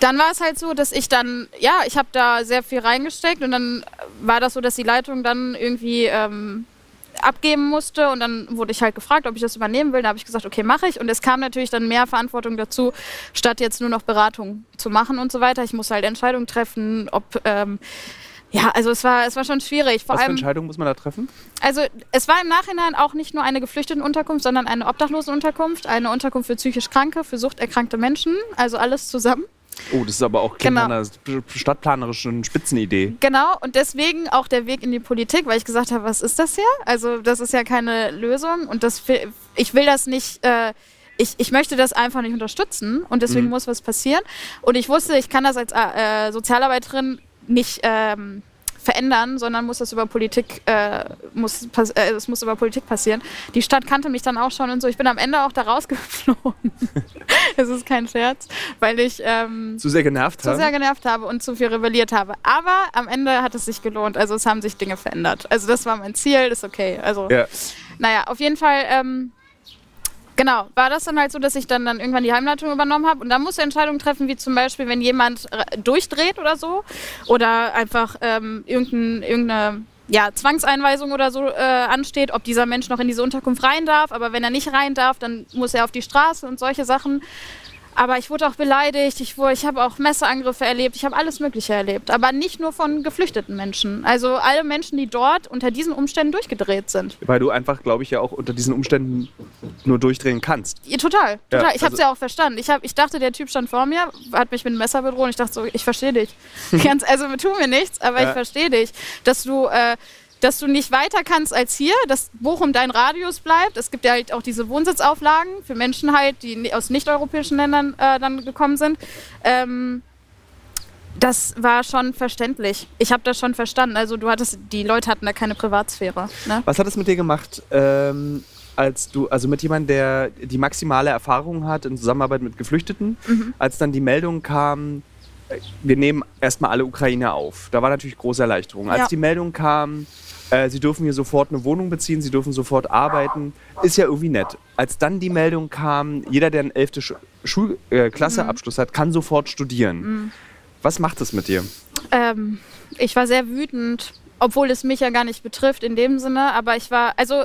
dann war es halt so, dass ich dann, ja, ich habe da sehr viel reingesteckt und dann war das so, dass die Leitung dann irgendwie ähm, abgeben musste und dann wurde ich halt gefragt, ob ich das übernehmen will. Da habe ich gesagt, okay, mache ich. Und es kam natürlich dann mehr Verantwortung dazu, statt jetzt nur noch Beratung zu machen und so weiter. Ich muss halt Entscheidungen treffen, ob ähm, ja, also es war, es war schon schwierig.
Vor Was für Entscheidungen muss man da treffen?
Also es war im Nachhinein auch nicht nur eine Geflüchtetenunterkunft, sondern eine Obdachlosenunterkunft, eine Unterkunft für psychisch Kranke, für suchterkrankte Menschen, also alles zusammen.
Oh, das ist aber auch genau. einer stadtplanerischen Spitzenidee.
Genau, und deswegen auch der Weg in die Politik, weil ich gesagt habe, was ist das hier? Also das ist ja keine Lösung und das, ich will das nicht... Äh, ich, ich möchte das einfach nicht unterstützen und deswegen mhm. muss was passieren. Und ich wusste, ich kann das als äh, Sozialarbeiterin nicht ähm, verändern, sondern muss das über Politik, äh, muss, äh, es muss über Politik passieren. Die Stadt kannte mich dann auch schon und so. Ich bin am Ende auch da rausgeflogen. <laughs> Es ist kein Scherz, weil ich ähm,
zu sehr genervt
zu habe. sehr genervt habe und zu viel rebelliert habe. Aber am Ende hat es sich gelohnt. Also es haben sich Dinge verändert. Also das war mein Ziel, ist okay. Also ja. naja, auf jeden Fall. Ähm, Genau, war das dann halt so, dass ich dann, dann irgendwann die Heimleitung übernommen habe und dann musste Entscheidungen treffen, wie zum Beispiel, wenn jemand durchdreht oder so oder einfach ähm, irgendein, irgendeine ja, Zwangseinweisung oder so äh, ansteht, ob dieser Mensch noch in diese Unterkunft rein darf. Aber wenn er nicht rein darf, dann muss er auf die Straße und solche Sachen. Aber ich wurde auch beleidigt, ich, ich habe auch Messerangriffe erlebt, ich habe alles Mögliche erlebt. Aber nicht nur von geflüchteten Menschen. Also alle Menschen, die dort unter diesen Umständen durchgedreht sind.
Weil du einfach, glaube ich, ja auch unter diesen Umständen nur durchdrehen kannst.
Ja, total, total. Ja, ich habe es also ja auch verstanden. Ich, hab, ich dachte, der Typ stand vor mir, hat mich mit einem Messer bedroht ich dachte so, ich verstehe dich. <laughs> Ganz, also tu mir nichts, aber ja. ich verstehe dich. Dass du... Äh, dass du nicht weiter kannst als hier, dass Bochum dein Radius bleibt. Es gibt ja halt auch diese Wohnsitzauflagen für Menschen halt, die aus nicht-europäischen Ländern äh, dann gekommen sind. Ähm, das war schon verständlich. Ich habe das schon verstanden. Also du hattest, die Leute hatten da keine Privatsphäre. Ne?
Was hat es mit dir gemacht, ähm, als du, also mit jemandem, der die maximale Erfahrung hat in Zusammenarbeit mit Geflüchteten, mhm. als dann die Meldung kam, äh, wir nehmen erstmal alle Ukrainer auf. Da war natürlich große Erleichterung. Als ja. die Meldung kam, äh, sie dürfen hier sofort eine Wohnung beziehen, sie dürfen sofort arbeiten. Ist ja irgendwie nett. Als dann die Meldung kam, jeder, der einen 11. Schulklasseabschluss äh, mhm. hat, kann sofort studieren. Mhm. Was macht das mit dir?
Ähm, ich war sehr wütend, obwohl es mich ja gar nicht betrifft in dem Sinne. Aber ich war, also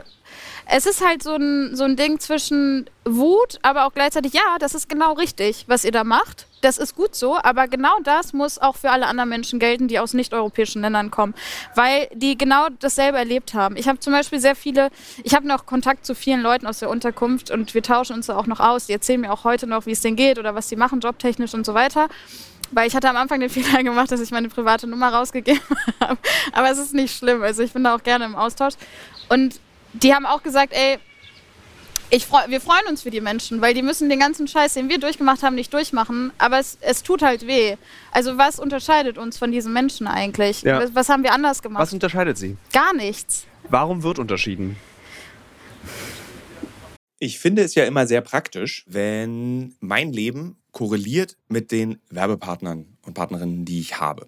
es ist halt so ein, so ein Ding zwischen Wut, aber auch gleichzeitig, ja, das ist genau richtig, was ihr da macht. Das ist gut so, aber genau das muss auch für alle anderen Menschen gelten, die aus nicht-europäischen Ländern kommen, weil die genau dasselbe erlebt haben. Ich habe zum Beispiel sehr viele, ich habe noch Kontakt zu vielen Leuten aus der Unterkunft und wir tauschen uns da auch noch aus. Die erzählen mir auch heute noch, wie es denen geht oder was sie machen, jobtechnisch und so weiter. Weil ich hatte am Anfang den Fehler gemacht, dass ich meine private Nummer rausgegeben <laughs> habe. Aber es ist nicht schlimm. Also ich bin da auch gerne im Austausch. Und die haben auch gesagt, ey, ich freu, wir freuen uns für die Menschen, weil die müssen den ganzen Scheiß, den wir durchgemacht haben, nicht durchmachen. Aber es, es tut halt weh. Also was unterscheidet uns von diesen Menschen eigentlich? Ja. Was, was haben wir anders gemacht?
Was unterscheidet sie?
Gar nichts.
Warum wird unterschieden?
Ich finde es ja immer sehr praktisch, wenn mein Leben korreliert mit den Werbepartnern und Partnerinnen, die ich habe.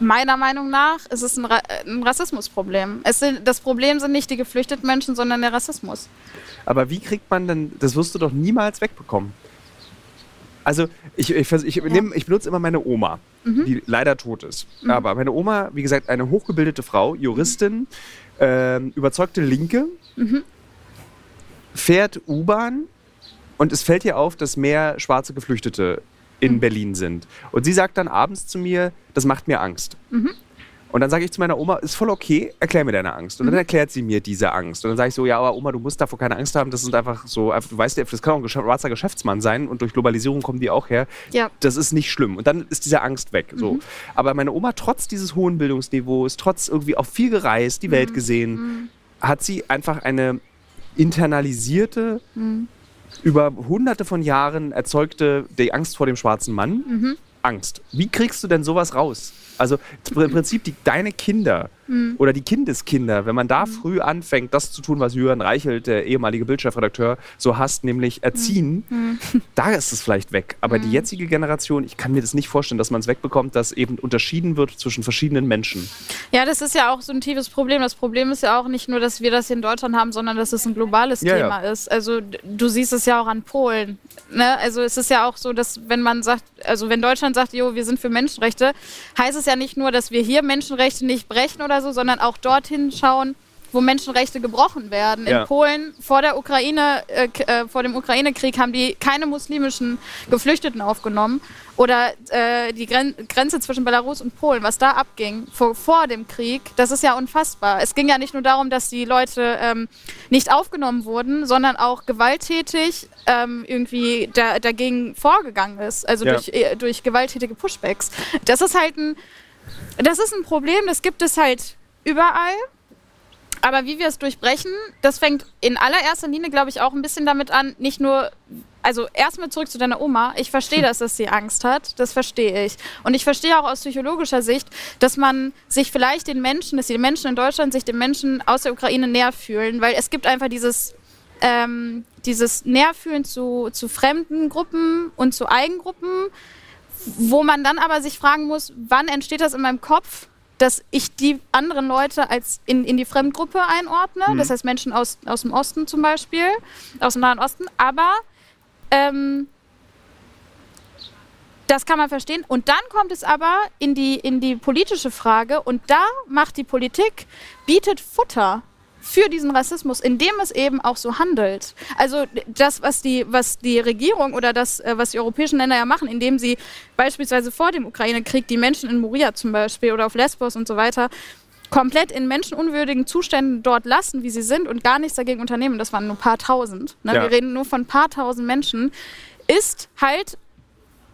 Meiner Meinung nach ist es ein, Ra ein Rassismusproblem. Es sind, das Problem sind nicht die geflüchteten Menschen, sondern der Rassismus.
Aber wie kriegt man denn, das wirst du doch niemals wegbekommen. Also ich, ich, ich,
Ja.
nehm, ich benutze immer meine Oma,
Mhm.
die leider tot ist. Aber meine Oma, wie gesagt, eine hochgebildete Frau, Juristin, ähm, überzeugte Linke,
Mhm.
fährt U-Bahn und es fällt ihr auf, dass mehr schwarze Geflüchtete in
Mhm.
Berlin sind. Und sie sagt dann abends zu mir, das macht mir Angst.
Mhm.
Und dann sage ich zu meiner Oma, ist voll okay, erklär mir deine Angst. Und
Mhm.
dann erklärt sie mir diese Angst. Und dann sage ich so, ja, aber Oma, du musst davor keine Angst haben. Das sind einfach so, du weißt ja, das kann auch ein schwarzer Geschäftsmann sein und durch Globalisierung kommen die auch her.
Ja.
Das ist nicht schlimm. Und dann ist diese Angst weg. So.
Mhm.
Aber meine Oma, trotz dieses hohen Bildungsniveaus, trotz irgendwie auch viel gereist, die Welt gesehen, hat sie einfach eine internalisierte, über hunderte von Jahren erzeugte die Angst vor dem schwarzen Mann. Angst. Wie kriegst du denn sowas raus? Also im Prinzip die, deine Kinder oder die Kindeskinder, wenn man da früh anfängt, das zu tun, was Jürgen Reichelt, der ehemalige Bildchefredakteur, so hasst, nämlich erziehen, <laughs> da ist es vielleicht weg. Aber die jetzige Generation, ich kann mir das nicht vorstellen, dass man es wegbekommt, dass eben unterschieden wird zwischen verschiedenen Menschen.
Ja, das ist ja auch so ein tiefes Problem. Das Problem ist ja auch nicht nur, dass wir das hier in Deutschland haben, sondern dass es ein globales
Ja,
Thema ist. Also du siehst es ja auch an Polen. Ne? Also es ist ja auch so, dass wenn man sagt, also wenn Deutschland sagt, jo, wir sind für Menschenrechte, heißt es ja nicht nur, dass wir hier Menschenrechte nicht brechen oder so, sondern auch dorthin schauen, wo Menschenrechte gebrochen werden.
Ja.
In Polen vor der Ukraine, äh, äh, vor dem Ukraine-Krieg haben die keine muslimischen Geflüchteten aufgenommen. Oder äh, die Gren Grenze zwischen Belarus und Polen, was da abging vor, vor dem Krieg, das ist ja unfassbar. Es ging ja nicht nur darum, dass die Leute ähm, nicht aufgenommen wurden, sondern auch gewalttätig ähm, irgendwie da, dagegen vorgegangen ist. Also
Ja.
durch, äh, durch gewalttätige Pushbacks. Das ist halt ein, das ist ein Problem, das gibt es halt überall. Aber wie wir es durchbrechen, das fängt in allererster Linie, glaube ich, auch ein bisschen damit an, nicht nur, also erstmal zurück zu deiner Oma. Ich verstehe das, dass sie Angst hat. Das verstehe ich. Und ich verstehe auch aus psychologischer Sicht, dass man sich vielleicht den Menschen, dass die Menschen in Deutschland sich den Menschen aus der Ukraine näher fühlen, weil es gibt einfach dieses, ähm, dieses Näherfühlen zu, zu fremden Gruppen und zu Eigengruppen, wo man dann aber sich fragen muss, wann entsteht das in meinem Kopf, dass ich die anderen Leute als in, in die Fremdgruppe einordne, das heißt Menschen aus, aus dem Osten zum Beispiel, aus dem Nahen Osten, aber ähm, das kann man verstehen. Und dann kommt es aber in die, in die politische Frage. Und da macht die Politik, bietet Futter für diesen Rassismus, indem es eben auch so handelt. Also das, was die, was die Regierung oder das, äh, was die europäischen Länder ja machen, indem sie beispielsweise vor dem Ukraine-Krieg die Menschen in Moria zum Beispiel oder auf Lesbos und so weiter komplett in menschenunwürdigen Zuständen dort lassen, wie sie sind und gar nichts dagegen unternehmen, das waren nur ein paar tausend, ne?
Ja.
wir reden nur von ein paar tausend Menschen, ist halt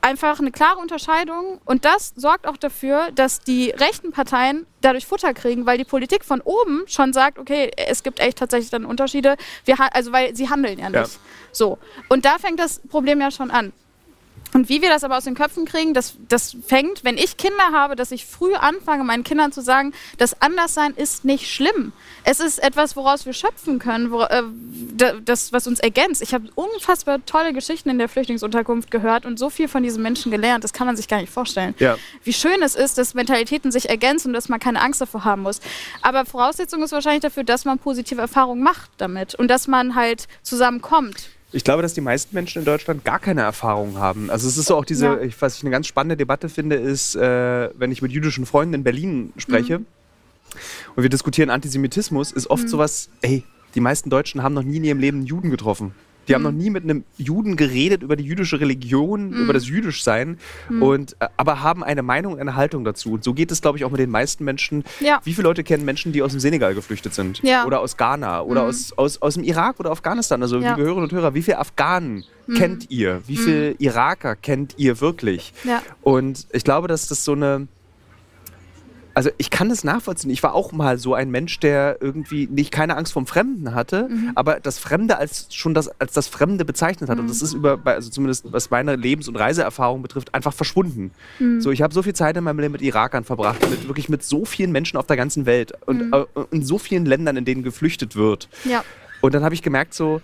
einfach eine klare Unterscheidung und das sorgt auch dafür, dass die rechten Parteien dadurch Futter kriegen, weil die Politik von oben schon sagt, okay, es gibt echt tatsächlich dann Unterschiede, wir, also weil sie handeln ja nicht.
Ja.
So und da fängt das Problem ja schon an. Und wie wir das aber aus den Köpfen kriegen, das, das fängt, wenn ich Kinder habe, dass ich früh anfange, meinen Kindern zu sagen, das Anderssein ist nicht schlimm. Es ist etwas, woraus wir schöpfen können, wo, äh, das, was uns ergänzt. Ich habe unfassbar tolle Geschichten in der Flüchtlingsunterkunft gehört und so viel von diesen Menschen gelernt, das kann man sich gar nicht vorstellen.
Ja.
Wie schön es ist, dass Mentalitäten sich ergänzen und dass man keine Angst davor haben muss. Aber Voraussetzung ist wahrscheinlich dafür, dass man positive Erfahrungen macht damit und dass man halt zusammenkommt.
Ich glaube, dass die meisten Menschen in Deutschland gar keine Erfahrung haben. Also es ist so auch diese,
Ja.
ich, was ich eine ganz spannende Debatte finde, ist, äh, wenn ich mit jüdischen Freunden in Berlin spreche
Mhm.
und wir diskutieren Antisemitismus, ist oft sowas, ey, die meisten Deutschen haben noch nie in ihrem Leben einen Juden getroffen. Die haben
Mhm.
noch nie mit einem Juden geredet über die jüdische Religion, über das Jüdischsein,
Mhm.
und, äh, aber haben eine Meinung und eine Haltung dazu. Und so geht es, glaube ich, auch mit den meisten Menschen.
Ja.
Wie viele Leute kennen Menschen, die aus dem Senegal geflüchtet sind?
Ja.
Oder aus Ghana oder aus, aus, aus dem Irak oder Afghanistan? Also,
Ja.
liebe Hörerinnen und Hörer, wie viele Afghanen kennt ihr? Wie viele Iraker kennt ihr wirklich?
Ja.
Und ich glaube, dass das so eine. Also ich kann das nachvollziehen. Ich war auch mal so ein Mensch, der irgendwie nicht keine Angst vom Fremden hatte, aber das Fremde als schon das als das Fremde bezeichnet hat. Und das ist über, also zumindest was meine Lebens- und Reiseerfahrung betrifft, einfach verschwunden. So, ich habe so viel Zeit in meinem Leben mit Irakern verbracht, mit wirklich mit so vielen Menschen auf der ganzen Welt und äh, in so vielen Ländern, in denen geflüchtet wird.
Ja,
Und dann habe ich gemerkt, so,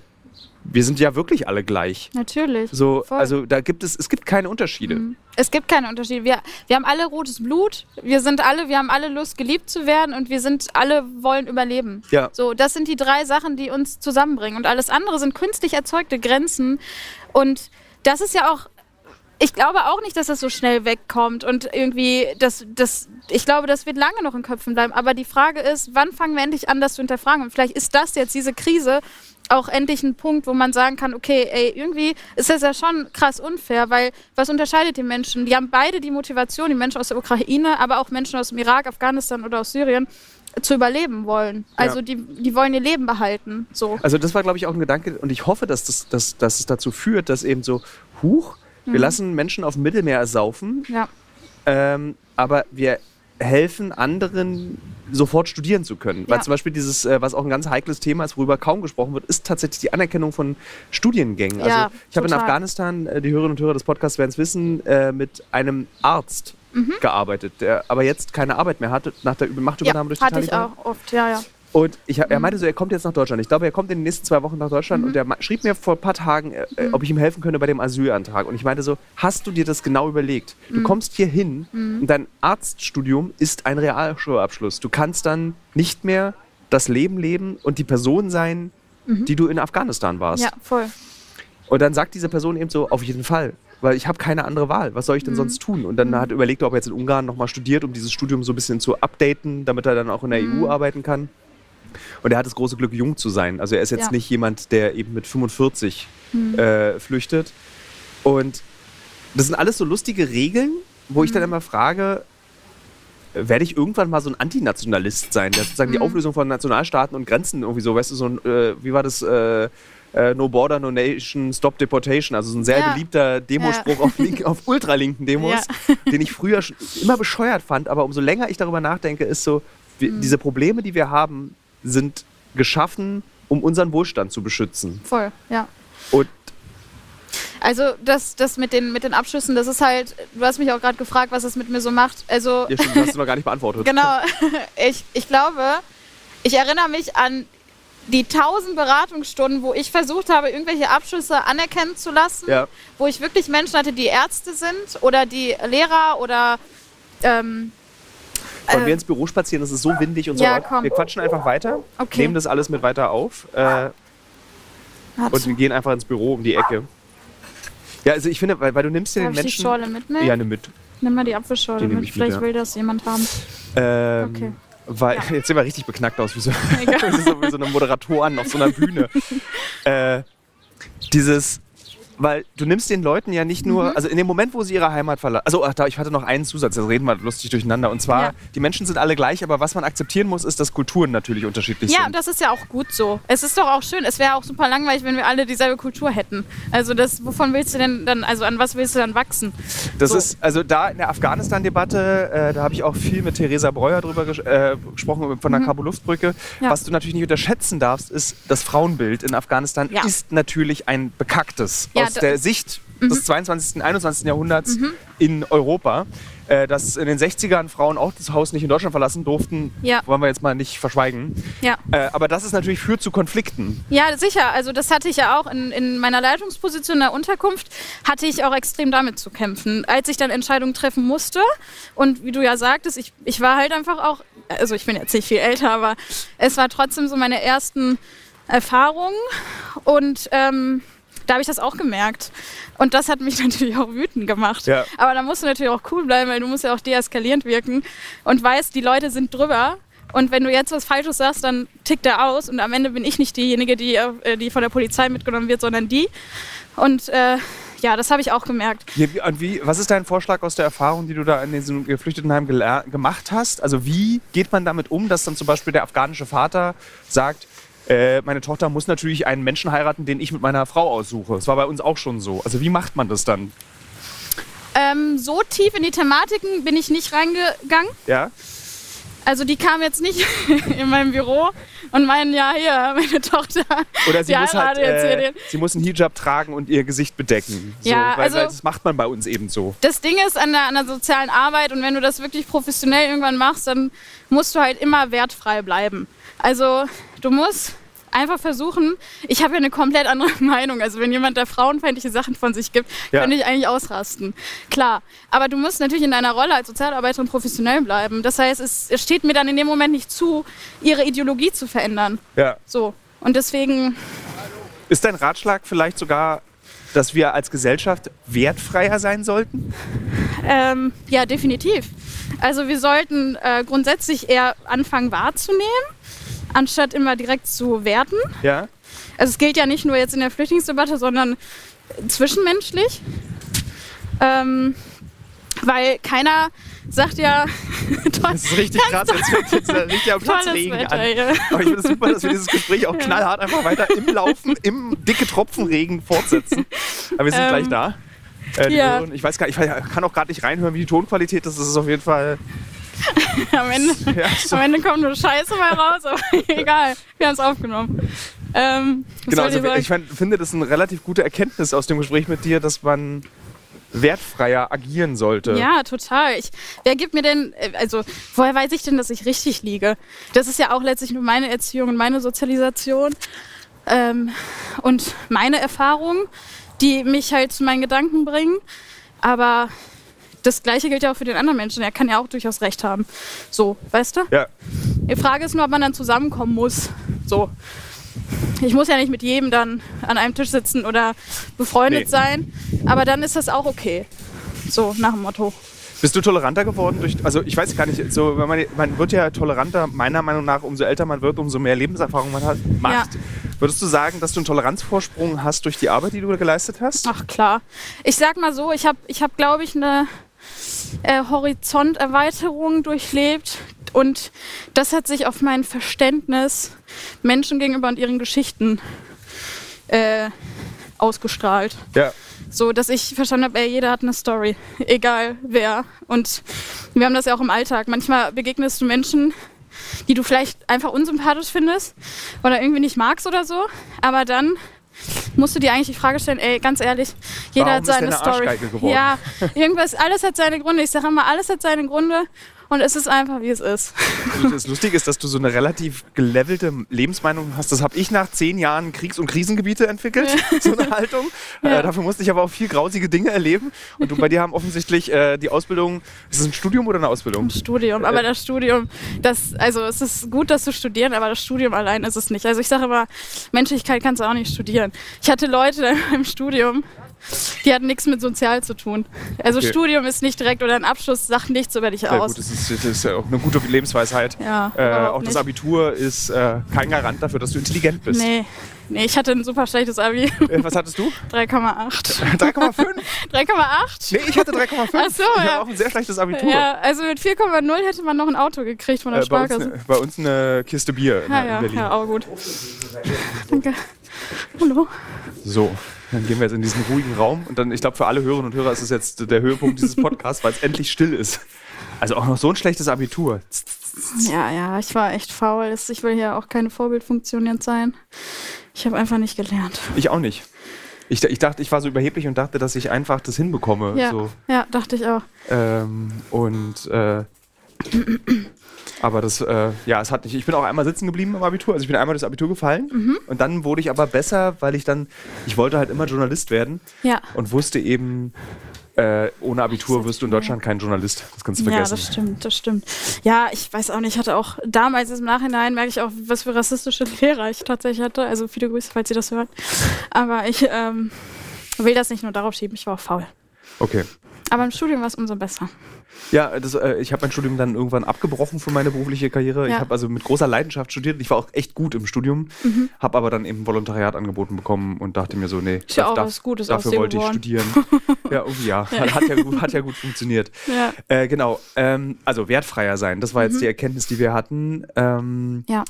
wir sind ja wirklich alle gleich.
natürlich.
So,
Voll.
also da gibt es, es gibt keine Unterschiede.
Es gibt keine Unterschiede. Wir, wir haben alle rotes Blut. Wir sind alle, wir haben alle Lust, geliebt zu werden und wir sind alle wollen überleben.
Ja.
So, das sind die drei Sachen, die uns zusammenbringen. Und alles andere sind künstlich erzeugte Grenzen. Und das ist ja auch. Ich glaube auch nicht, dass das so schnell wegkommt und irgendwie, das, das, ich glaube, das wird lange noch in Köpfen bleiben. Aber die Frage ist, wann fangen wir endlich an, das zu hinterfragen? Und vielleicht ist das jetzt, diese Krise, auch endlich ein Punkt, wo man sagen kann, okay, ey, irgendwie ist das ja schon krass unfair, weil was unterscheidet die Menschen? Die haben beide die Motivation, die Menschen aus der Ukraine, aber auch Menschen aus dem Irak, Afghanistan oder aus Syrien, zu überleben wollen. Also die, die wollen ihr Leben behalten. So.
Also das war, glaube ich, auch ein Gedanke und ich hoffe, dass, das, dass, dass es dazu führt, dass eben so, huch, wir lassen Menschen auf dem Mittelmeer ersaufen,
Ja.
ähm, aber wir helfen anderen sofort studieren zu können. Weil
Ja.
zum Beispiel dieses, äh, was auch ein ganz heikles Thema ist, worüber kaum gesprochen wird, ist tatsächlich die Anerkennung von Studiengängen.
Ja,
also ich habe in. Afghanistan, äh, die Hörerinnen und Hörer des Podcasts werden es wissen, äh, mit einem Arzt
Mhm.
gearbeitet, der aber jetzt keine Arbeit mehr hatte nach der Über-
Ja,
Machtübernahme durch die
hatte ich
Taliban.
auch oft, ja, ja.
Und ich, er meinte so, er kommt jetzt nach Deutschland. Ich glaube, er kommt in den nächsten zwei Wochen nach Deutschland und er schrieb mir vor ein paar Tagen, äh, äh, ob ich ihm helfen könnte bei dem Asylantrag. Und ich meinte so, hast du dir das genau überlegt? Du kommst hier hin und dein Arztstudium ist ein Realschulabschluss. Du kannst dann nicht mehr das Leben leben und die Person sein, die du in Afghanistan warst.
Ja, voll.
Und dann sagt diese Person eben so, auf jeden Fall. Weil ich habe keine andere Wahl. Was soll ich denn sonst tun? Und dann hat er überlegt, ob er jetzt in Ungarn nochmal studiert, um dieses Studium so ein bisschen zu updaten, damit er dann auch in der EU arbeiten kann. Und er hat das große Glück, jung zu sein. Also er ist jetzt
Ja.
nicht jemand, der eben mit 45 äh, flüchtet. Und das sind alles so lustige Regeln, wo ich dann immer frage, werde ich irgendwann mal so ein Antinationalist sein, der sozusagen die Auflösung von Nationalstaaten und Grenzen irgendwie so, weißt du, so ein, äh, wie war das, äh, äh, No Border, No Nation, Stop Deportation, also so ein sehr
Ja.
beliebter Demospruch auf, link, <laughs> auf ultralinken Demos, den ich früher schon immer bescheuert fand, aber umso länger ich darüber nachdenke, ist so, wir,
Mhm.
diese Probleme, die wir haben, sind geschaffen, um unseren Wohlstand zu beschützen.
Voll, ja.
Und
Also das, das mit, den, mit den Abschüssen, das ist halt, du hast mich auch gerade gefragt, was das mit mir so macht. Also
ja, stimmt, das hast du noch gar nicht <laughs> beantwortet.
Genau. <laughs> Ich, ich glaube, ich erinnere mich an die tausend Beratungsstunden, wo ich versucht habe, irgendwelche Abschlüsse anerkennen zu lassen,
Ja.
wo ich wirklich Menschen hatte, die Ärzte sind oder die Lehrer oder ähm,
Wollen
äh,
wir ins Büro spazieren? Es ist so windig und so
Ja, komm.
Wir quatschen einfach weiter,
Okay.
nehmen das alles mit weiter auf äh, und wir gehen einfach ins Büro um die Ecke. Ja, also ich finde, weil, weil du nimmst dir den
ich die
Menschen...
Schorle mitnehmen?
Ja, nimm mit.
Nimm mal die Apfelschorle mit.
ich mit,
Vielleicht
ja.
will das jemand haben.
Ähm,
Okay.
Weil,
Ja. <laughs>
Jetzt sehen wir richtig beknackt aus, wie so,
Egal. <laughs>
wie so, wie so eine Moderatorin auf so einer Bühne. <laughs> äh, dieses, weil du nimmst den Leuten ja nicht
Mhm.
nur, also in dem Moment, wo sie ihre Heimat verlassen, also ach, da, ich hatte noch einen Zusatz, das reden wir lustig durcheinander. Und zwar,
Ja.
die Menschen sind alle gleich, aber was man akzeptieren muss, ist, dass Kulturen natürlich unterschiedlich
Ja, und
sind.
das ist ja auch gut so. Es ist doch auch schön. Es wäre auch super langweilig, wenn wir alle dieselbe Kultur hätten. Also das, wovon willst du denn dann, also an was willst du dann wachsen?
Das
So.
ist, also da in der Afghanistan-Debatte, äh, da habe ich auch viel mit Theresa Breuer drüber ges äh, gesprochen, von der Kabul-Luftbrücke.
Mhm. Ja.
Was du natürlich nicht unterschätzen darfst, ist, das Frauenbild in Afghanistan
Ja.
ist natürlich ein bekacktes.
Ja,
aus der Sicht des 22. und 21. Jahrhunderts in Europa. Äh, dass in den 60ern Frauen auch das Haus nicht in Deutschland verlassen durften,
Ja.
wollen wir jetzt mal nicht verschweigen.
Ja.
Äh, aber das ist natürlich führt zu Konflikten.
Ja, sicher. Also das hatte ich ja auch in, in meiner Leitungsposition in der Unterkunft, hatte ich auch extrem damit zu kämpfen. Als ich dann Entscheidungen treffen musste und wie du ja sagtest, ich, ich war halt einfach auch, also ich bin jetzt nicht viel älter, aber es war trotzdem so meine ersten Erfahrungen und ähm, da habe ich das auch gemerkt. Und das hat mich <laughs> natürlich auch wütend gemacht.
Ja.
Aber da musst du natürlich auch cool bleiben, weil du musst ja auch deeskalierend wirken und weißt, die Leute sind drüber. Und wenn du jetzt was Falsches sagst, dann tickt er aus. Und am Ende bin ich nicht diejenige, die, äh, die von der Polizei mitgenommen wird, sondern die. Und äh, ja, das habe ich auch gemerkt.
Und wie, was ist dein Vorschlag aus der Erfahrung, die du da in diesem Geflüchtetenheim geler- gemacht hast? Also wie geht man damit um, dass dann zum Beispiel der afghanische Vater sagt, äh, meine Tochter muss natürlich einen Menschen heiraten, den ich mit meiner Frau aussuche. Das war bei uns auch schon so. Also wie macht man das dann?
Ähm, so tief in die Thematiken bin ich nicht reingegangen.
Ja?
Also die kam jetzt nicht <laughs> in meinem Büro und meinen, ja, hier, meine Tochter.
Oder sie muss halt, äh, sie muss einen Hijab tragen und ihr Gesicht bedecken. So,
Ja,
weil,
also-
weil das macht man bei uns eben so.
Das Ding ist an der, an der sozialen Arbeit und wenn du das wirklich professionell irgendwann machst, dann musst du halt immer wertfrei bleiben. Also du musst einfach versuchen, ich habe ja eine komplett andere <laughs> Meinung. Also wenn jemand da frauenfeindliche Sachen von sich gibt,
Ja.
könnte ich eigentlich ausrasten. Klar. Aber du musst natürlich in deiner Rolle als Sozialarbeiterin professionell bleiben. Das heißt, es, es steht mir dann in dem Moment nicht zu, ihre Ideologie zu verändern.
Ja.
So. Und deswegen,
Ist dein Ratschlag vielleicht sogar, dass wir als Gesellschaft wertfreier sein sollten?
ähm, ja, definitiv. Also wir sollten äh, grundsätzlich eher anfangen wahrzunehmen, anstatt immer direkt zu werten.
Ja?
Also es gilt ja nicht nur jetzt in der Flüchtlingsdebatte, sondern zwischenmenschlich. Ähm, weil keiner sagt ja, toll, <laughs>
Das ist richtig krass. Jetzt fängt jetzt richtig am Platz Regen
Wetter
an.
hier.
Aber ich finde es super, dass wir dieses Gespräch auch knallhart einfach weiter im Laufen, im dicke Tropfenregen fortsetzen. Aber wir sind
Ähm,
gleich da. Äh,
ja.
Ich weiß gar nicht, ich kann auch gerade nicht reinhören, wie die Tonqualität ist. Das ist auf jeden Fall. <laughs>
Am Ende, <laughs>
Ja, so.
am Ende kommt nur Scheiße mal raus, aber <laughs> egal, wir haben es aufgenommen. Ähm,
Genau, also
ich
ich finde das eine relativ gute Erkenntnis aus dem Gespräch mit dir, dass man wertfreier agieren sollte.
Ja, total. Ich, wer gibt mir denn, äh, also woher weiß ich denn, dass ich richtig liege? Das ist ja auch letztlich nur meine Erziehung und meine Sozialisation ähm, und meine Erfahrungen, die mich halt zu meinen Gedanken bringen. Aber das Gleiche gilt ja auch für den anderen Menschen. Er kann ja auch durchaus recht haben. So, weißt du?
Ja.
Die Frage ist nur, ob man dann zusammenkommen muss. So. Ich muss ja nicht mit jedem dann an einem Tisch sitzen oder befreundet
Nee.
sein, aber dann ist das auch okay. So, nach dem Motto.
Bist du toleranter geworden? Durch, also ich weiß gar nicht, so, man, man wird ja toleranter, meiner Meinung nach, umso älter man wird, umso mehr Lebenserfahrung man hat, macht. Würdest du sagen, dass du einen Toleranzvorsprung hast durch die Arbeit, die du geleistet hast?
Ach klar. Ich sag mal so, ich habe, ich hab, glaube ich, eine äh, Horizonterweiterung durchlebt und das hat sich auf mein Verständnis Menschen gegenüber und ihren Geschichten äh, ausgestrahlt.
Ja.
So, dass ich verstanden habe, ey, jeder hat eine Story, egal wer. Und wir haben das ja auch im Alltag. Manchmal begegnest du Menschen, die du vielleicht einfach unsympathisch findest oder irgendwie nicht magst oder so. Aber dann musst du dir eigentlich die Frage stellen, ey, ganz ehrlich, jeder
Warum
hat
ist
seine
eine
Story.
Arschgeige geworden?
Ja, irgendwas, alles hat seine Gründe. Ich sage immer, alles hat seine Gründe und es ist einfach, wie es ist.
Das Lustige ist, dass du so eine relativ gelevelte Lebensmeinung hast. Das habe ich nach zehn Jahren Kriegs- und Krisengebiete entwickelt, <laughs> so eine Haltung.
Ja.
Äh, dafür musste ich aber auch viel grausige Dinge erleben. Und du bei dir haben offensichtlich äh, die Ausbildung, ist es ein Studium oder eine Ausbildung?
Ein Studium, aber das Studium, das, also es ist gut, das zu studieren, aber das Studium allein ist es nicht. Also ich sage immer, Menschlichkeit kannst du auch nicht studieren. Ich hatte Leute <laughs> im Studium, die hatten nichts mit sozial zu tun. Also
Okay.
Studium ist nicht direkt oder ein Abschluss sagt nichts über dich
Ja,
aus.
gut, das ist, das ist ja auch eine gute Lebensweisheit.
Ja,
Äh, auch das
nicht.
Abitur ist äh, kein Garant dafür, dass du intelligent bist.
Nee, nee, ich hatte ein super schlechtes Abi.
Äh, was hattest du?
3,8.
3,5?
3,8?
Nee, ich hatte 3,5.
Ach so,
ich
ja.
habe auch ein sehr schlechtes Abitur.
Ja, also mit 4,0 hätte man noch ein Auto gekriegt von der
Äh, bei, uns
Sparkasse.
eine, bei uns eine Kiste Bier in,
Ja,
in
ja,
Berlin.
ja, auch gut. Danke. Hallo.
So, dann gehen wir jetzt in diesen ruhigen Raum und dann, ich glaube, für alle Hörerinnen und Hörer ist es jetzt der Höhepunkt dieses Podcasts, weil es endlich still ist. Also auch noch so ein schlechtes Abitur.
Ja, ja, ich war echt faul. Ich will hier auch keine Vorbildfunktion jetzt sein. Ich habe einfach nicht gelernt.
Ich auch nicht. Ich, ich dachte, ich war so überheblich und dachte, dass ich einfach das hinbekomme.
Ja,
So.
ja dachte ich auch.
Ähm, und äh, aber das, äh, ja, es hat nicht. Ich bin auch einmal sitzen geblieben im Abitur. Also ich bin einmal das Abitur gefallen
Mhm.
und dann wurde ich aber besser, weil ich dann, ich wollte halt immer Journalist werden
Ja.
und wusste eben, äh, ohne Abitur wirst du in Deutschland kein Journalist. Das kannst du
Ja,
vergessen.
das stimmt, das stimmt. Ja, ich weiß auch nicht, ich hatte auch damals im Nachhinein merke ich auch, was für rassistische <laughs> Lehrer ich tatsächlich hatte. Also viele Grüße, falls Sie das hören. Aber ich ähm, will das nicht nur darauf schieben, ich war auch faul.
Okay.
Aber im Studium war es umso besser.
Ja, das, äh, ich habe mein Studium dann irgendwann abgebrochen für meine berufliche Karriere. Ich
Ja.
habe also mit großer Leidenschaft studiert. Ich war auch echt gut im Studium,
Mhm.
habe aber dann eben Volontariat angeboten bekommen und dachte mir so, nee,
Ist ja auch
darf-
was Gutes
dafür wollte ich
geworden.
studieren. <laughs> ja, irgendwie ja. Hat, ja gut, hat ja gut funktioniert.
Ja.
Äh, genau, ähm, also wertfreier sein, das war jetzt die Erkenntnis, die wir hatten. Ähm,
Mhm. Ja.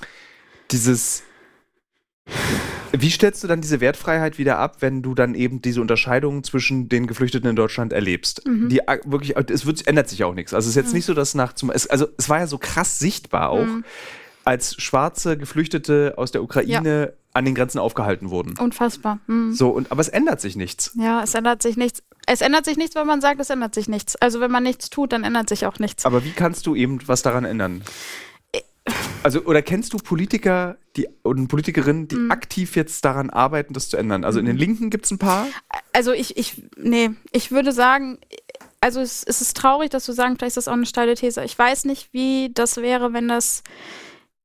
Dieses, wie stellst du dann diese Wertfreiheit wieder ab, wenn du dann eben diese Unterscheidung zwischen den Geflüchteten in Deutschland erlebst?
Mhm.
Die ak- wirklich, es wird, ändert sich ja auch nichts. Also es ist jetzt nicht so, dass nach zum, es, also es war ja so krass sichtbar auch,
Mhm.
als schwarze Geflüchtete aus der Ukraine an den Grenzen aufgehalten wurden.
Unfassbar. Mhm.
So, und, aber es ändert sich nichts.
Ja, es ändert sich nichts. Es ändert sich nichts, wenn man sagt, es ändert sich nichts. Also wenn man nichts tut, dann ändert sich auch nichts.
Aber wie kannst du eben was daran ändern? Also, oder kennst du Politiker die, und Politikerinnen, die
Mhm.
aktiv jetzt daran arbeiten, das zu ändern? Also in den Linken gibt es ein paar.
Also ich, ich, nee, ich würde sagen, also es, es ist traurig, dass du sagen, vielleicht ist das auch eine steile These. Ich weiß nicht, wie das wäre, wenn das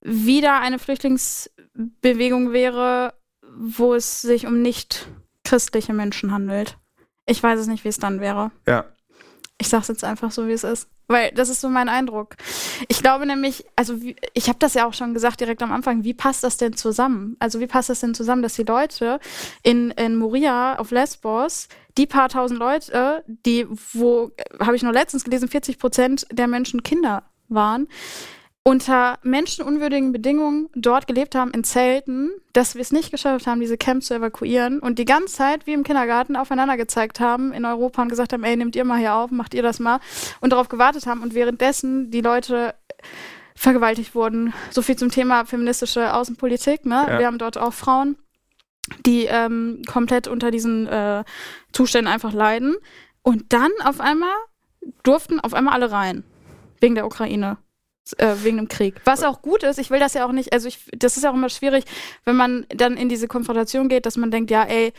wieder eine Flüchtlingsbewegung wäre, wo es sich um nicht christliche Menschen handelt. Ich weiß es nicht, wie es dann wäre.
Ja.
Ich sag's jetzt einfach so, wie es ist. Weil das ist so mein Eindruck. Ich glaube nämlich, also wie, ich habe das ja auch schon gesagt direkt am Anfang, wie passt das denn zusammen? Also wie passt das denn zusammen, dass die Leute in, in Moria auf Lesbos, die paar tausend Leute, die, wo, habe ich nur letztens gelesen, 40 Prozent der Menschen Kinder waren, unter menschenunwürdigen Bedingungen dort gelebt haben in Zelten, dass wir es nicht geschafft haben, diese Camps zu evakuieren und die ganze Zeit wie im Kindergarten aufeinander gezeigt haben in Europa und gesagt haben, ey, nehmt ihr mal hier auf, macht ihr das mal und darauf gewartet haben und währenddessen die Leute vergewaltigt wurden. So viel zum Thema feministische Außenpolitik. Ne?
Ja.
Wir haben dort auch Frauen, die ähm, komplett unter diesen äh, Zuständen einfach leiden. Und dann auf einmal durften auf einmal alle rein. Wegen der Ukraine. Äh, wegen dem Krieg. Was auch gut ist, ich will das ja auch nicht, also ich, das ist ja auch immer schwierig, wenn man dann in diese Konfrontation geht, dass man denkt, ja, ey,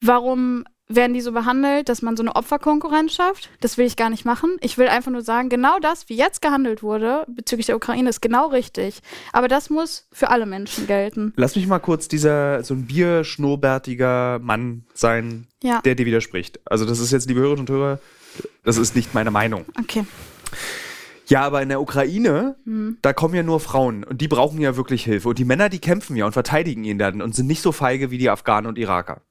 warum werden die so behandelt, dass man so eine Opferkonkurrenz schafft? Das will ich gar nicht machen. Ich will einfach nur sagen, genau das, wie jetzt gehandelt wurde bezüglich der Ukraine, ist genau richtig. Aber das muss für alle Menschen gelten.
Lass mich mal kurz dieser so ein bierschnurrbärtiger Mann sein,
Ja,
der dir widerspricht. Also das ist jetzt, liebe Hörerinnen und Hörer, das ist nicht meine Meinung.
okay.
Ja, aber in der Ukraine,
Hm.
da kommen ja nur Frauen und die brauchen ja wirklich Hilfe. Und die Männer, die kämpfen ja und verteidigen ihn dann und sind nicht so feige wie die Afghanen und Iraker.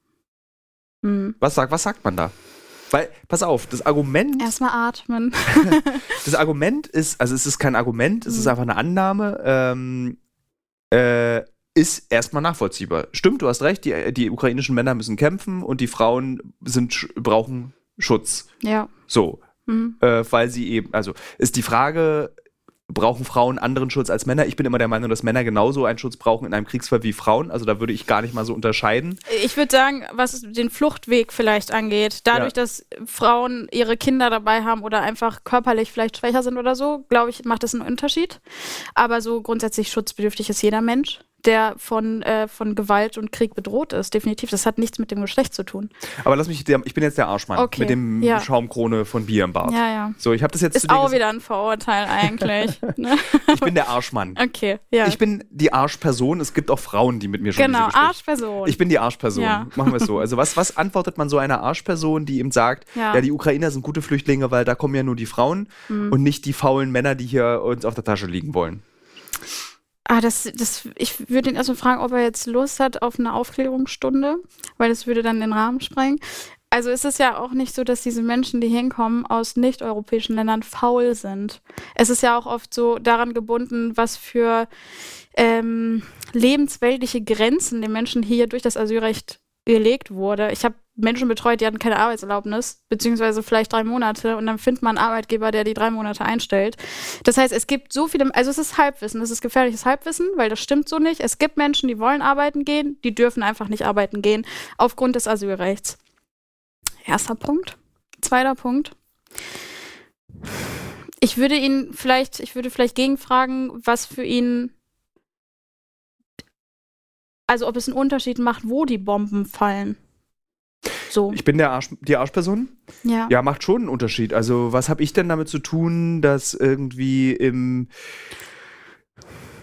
Hm.
Was sagt, was sagt man da? Weil, pass auf, das Argument,
Erstmal atmen. <laughs>
das Argument ist, also es ist kein Argument, es ist
Mhm.
einfach eine Annahme, ähm, äh, ist erstmal nachvollziehbar. Stimmt, du hast recht, die, die ukrainischen Männer müssen kämpfen und die Frauen sind, brauchen Schutz.
Ja.
So,
Hm.
äh, weil sie eben, also ist die Frage, brauchen Frauen anderen Schutz als Männer? Ich bin immer der Meinung, dass Männer genauso einen Schutz brauchen in einem Kriegsfall wie Frauen. Also da würde ich gar nicht mal so unterscheiden.
Ich würde sagen, was den Fluchtweg vielleicht angeht, dadurch,
Ja.
dass Frauen ihre Kinder dabei haben oder einfach körperlich vielleicht schwächer sind oder so, glaube ich, macht das einen Unterschied. Aber so grundsätzlich schutzbedürftig ist jeder Mensch, der von, äh, von Gewalt und Krieg bedroht ist. Definitiv. Das hat nichts mit dem Geschlecht zu tun.
Aber lass mich, ich bin jetzt der Arschmann
Okay,
mit dem
ja.
Schaumkrone von Bier im Bart.
Ja, ja.
So, ich habe das jetzt
Ist auch wieder ein Vorurteil eigentlich. <laughs> ne?
Ich bin der Arschmann.
Okay, ja.
Ich bin die Arschperson. Es gibt auch Frauen, die mit mir schon
genau, Arschperson.
Ich bin die Arschperson.
Ja.
Machen wir es so. Also was, was antwortet man so einer Arschperson, die ihm sagt, ja.
Ja.
die Ukrainer sind gute Flüchtlinge, weil da kommen ja nur die Frauen
Mhm.
und nicht die faulen Männer, die hier uns auf der Tasche liegen wollen.
Ah, das, das, ich würde ihn erstmal fragen, ob er jetzt Lust hat auf eine Aufklärungsstunde, weil das würde dann den Rahmen sprengen. Also ist es ja auch nicht so, dass diese Menschen, die hinkommen, aus nicht-europäischen Ländern faul sind. Es ist ja auch oft so daran gebunden, was für ähm, lebensweltliche Grenzen den Menschen hier durch das Asylrecht gelegt wurde. Ich habe Menschen betreut, die hatten keine Arbeitserlaubnis, beziehungsweise vielleicht drei Monate und dann findet man einen Arbeitgeber, der die drei Monate einstellt. Das heißt, es gibt so viele, also es ist Halbwissen, es ist gefährliches Halbwissen, weil das stimmt so nicht. Es gibt Menschen, die wollen arbeiten gehen, die dürfen einfach nicht arbeiten gehen, aufgrund des Asylrechts. Erster Punkt. Zweiter Punkt. Ich würde ihn vielleicht, ich würde vielleicht gegenfragen, was für ihn also ob es einen Unterschied macht, wo die Bomben fallen.
So. Ich bin der Arsch, die Arschperson?
Ja.
Ja, macht schon einen Unterschied. Also, was habe ich denn damit zu tun, dass irgendwie im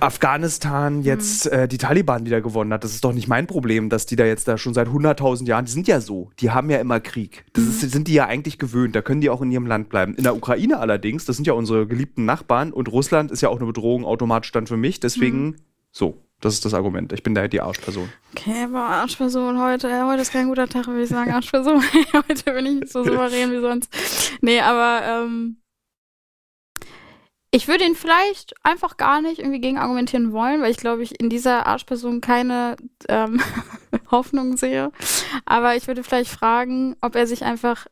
Afghanistan jetzt mhm. äh, die Taliban wieder gewonnen hat. Das ist doch nicht mein Problem, dass die da jetzt da schon seit 100.000 Jahren, die sind ja so, die haben ja immer Krieg. Das mhm. ist, sind die ja eigentlich gewöhnt, da können die auch in ihrem Land bleiben. In der Ukraine allerdings, das sind ja unsere geliebten Nachbarn und Russland ist ja auch eine Bedrohung automatisch dann für mich, deswegen mhm. So. Das ist das Argument. Ich bin da die Arschperson.
Okay, aber Arschperson heute. Heute ist kein guter Tag, würde ich sagen. Arschperson. <laughs> heute bin ich nicht so souverän wie sonst. Nee, aber ähm, ich würde ihn vielleicht einfach gar nicht irgendwie gegen argumentieren wollen, weil ich glaube, ich in dieser Arschperson keine ähm, <laughs> Hoffnung sehe. Aber ich würde vielleicht fragen, ob er sich einfach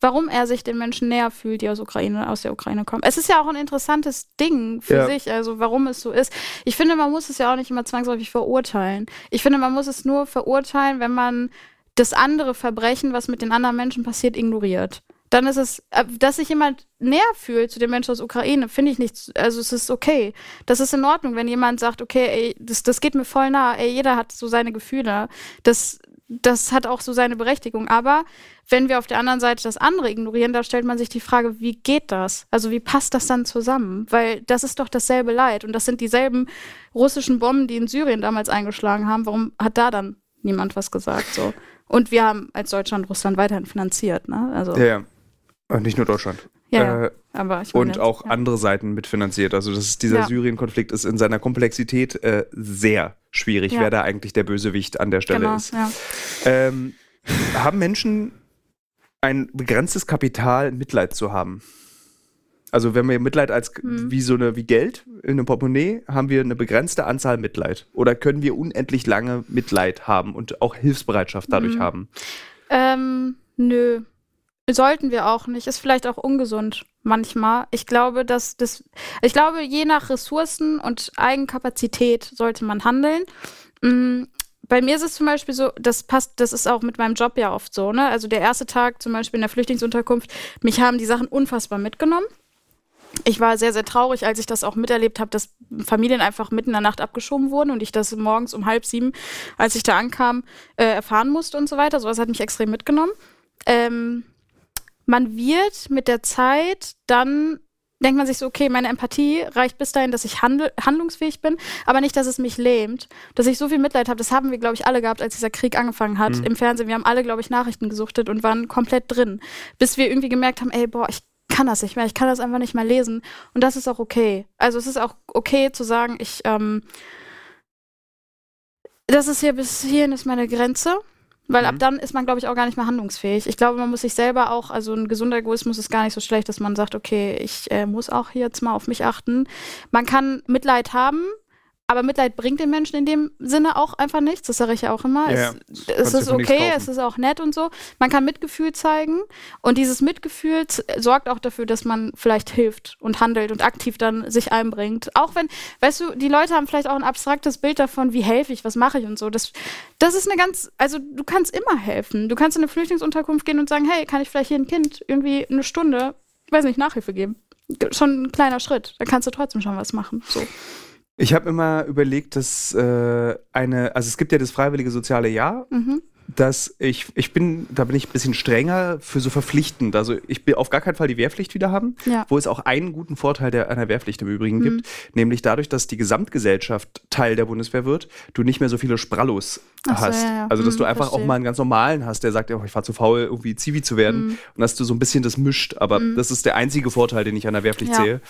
warum er sich den Menschen näher fühlt, die aus Ukraine, aus der Ukraine kommen. Es ist ja auch ein interessantes Ding für ja. sich, also warum es so ist. Ich finde, man muss es ja auch nicht immer zwangsläufig verurteilen. Ich finde, man muss es nur verurteilen, wenn man das andere Verbrechen, was mit den anderen Menschen passiert, ignoriert. Dann ist es, äh, dass sich jemand näher fühlt zu den Menschen aus Ukraine, finde ich nicht, also es ist okay. Das ist in Ordnung, wenn jemand sagt, okay, ey, das, das geht mir voll nah, ey, jeder hat so seine Gefühle. Das, das hat auch so seine Berechtigung. Aber wenn wir auf der anderen Seite das andere ignorieren, da stellt man sich die Frage, wie geht das? Also wie passt das dann zusammen? Weil das ist doch dasselbe Leid und das sind dieselben russischen Bomben, die in Syrien damals eingeschlagen haben. Warum hat da dann niemand was gesagt? So. Und wir haben als Deutschland Russland weiterhin finanziert. Ne? Also,
ja, ja. Und nicht nur Deutschland.
Ja, äh, aber ich
meine, und auch ja. andere Seiten mitfinanziert. Also das ist, dieser ja. Syrien-Konflikt ist in seiner Komplexität äh, sehr schwierig, ja. wer da eigentlich der Bösewicht an der Stelle genau, ist. Ähm, haben Menschen ein begrenztes Kapital, Mitleid zu haben? Also wenn wir Mitleid als hm. wie so eine wie Geld in einem Portemonnaie haben wir eine begrenzte Anzahl Mitleid oder können wir unendlich lange Mitleid haben und auch Hilfsbereitschaft dadurch hm. haben?
Ähm, nö. Sollten wir auch nicht. Ist vielleicht auch ungesund manchmal. Ich glaube, dass das, ich glaube, je nach Ressourcen und Eigenkapazität sollte man handeln. Mhm. Bei mir ist es zum Beispiel so, das passt, das ist auch mit meinem Job ja oft so, ne? Also der erste Tag zum Beispiel in der Flüchtlingsunterkunft, mich haben die Sachen unfassbar mitgenommen. Ich war sehr, sehr traurig, als ich das auch miterlebt habe, dass Familien einfach mitten in der Nacht abgeschoben wurden und ich das morgens um halb sieben, als ich da ankam, äh, erfahren musste und so weiter. Sowas hat mich extrem mitgenommen. Ähm, man wird mit der Zeit dann denkt man sich so, okay, meine Empathie reicht bis dahin, dass ich handl handlungsfähig bin, aber nicht, dass es mich lähmt, dass ich so viel Mitleid habe. Das haben wir, glaube ich, alle gehabt, als dieser Krieg angefangen hat mhm. im Fernsehen. Wir haben alle, glaube ich, Nachrichten gesuchtet und waren komplett drin, bis wir irgendwie gemerkt haben, ey, boah, ich kann das nicht mehr, ich kann das einfach nicht mehr lesen. Und das ist auch okay. Also es ist auch okay zu sagen, ich, ähm, das ist hier bis hierhin ist meine Grenze. Weil mhm. ab dann ist man, glaube ich, auch gar nicht mehr handlungsfähig. Ich glaube, man muss sich selber auch, also ein gesunder Egoismus ist gar nicht so schlecht, dass man sagt, okay, ich äh, muss auch jetzt mal auf mich achten. Man kann Mitleid haben, aber Mitleid bringt den Menschen in dem Sinne auch einfach nichts. Das sage ich ja auch immer. Ja, es, es ist okay, es ist auch nett und so. Man kann Mitgefühl zeigen und dieses Mitgefühl sorgt auch dafür, dass man vielleicht hilft und handelt und aktiv dann sich einbringt. Auch wenn, weißt du, die Leute haben vielleicht auch ein abstraktes Bild davon, wie helfe ich, was mache ich und so. Das, das ist eine ganz, also du kannst immer helfen. Du kannst in eine Flüchtlingsunterkunft gehen und sagen, hey, kann ich vielleicht hier ein Kind irgendwie eine Stunde, weiß nicht, Nachhilfe geben? Schon ein kleiner Schritt. Da kannst du trotzdem schon was machen. So.
Ich habe immer überlegt, dass äh, eine, also es gibt ja das freiwillige soziale Jahr, mhm. dass ich, ich bin, da bin ich ein bisschen strenger für so verpflichtend. Also ich will auf gar keinen Fall die Wehrpflicht wieder haben, ja. wo es auch einen guten Vorteil der, einer Wehrpflicht im Übrigen mhm. gibt, nämlich dadurch, dass die Gesamtgesellschaft Teil der Bundeswehr wird, du nicht mehr so viele Sprallos Ach hast. So, ja, ja. Also dass mhm, du einfach verstehe. auch mal einen ganz normalen hast, der sagt, oh, ich war zu faul, irgendwie Zivi zu werden mhm. und dass du so ein bisschen das mischt. Aber mhm. das ist der einzige Vorteil, den ich an der Wehrpflicht sehe.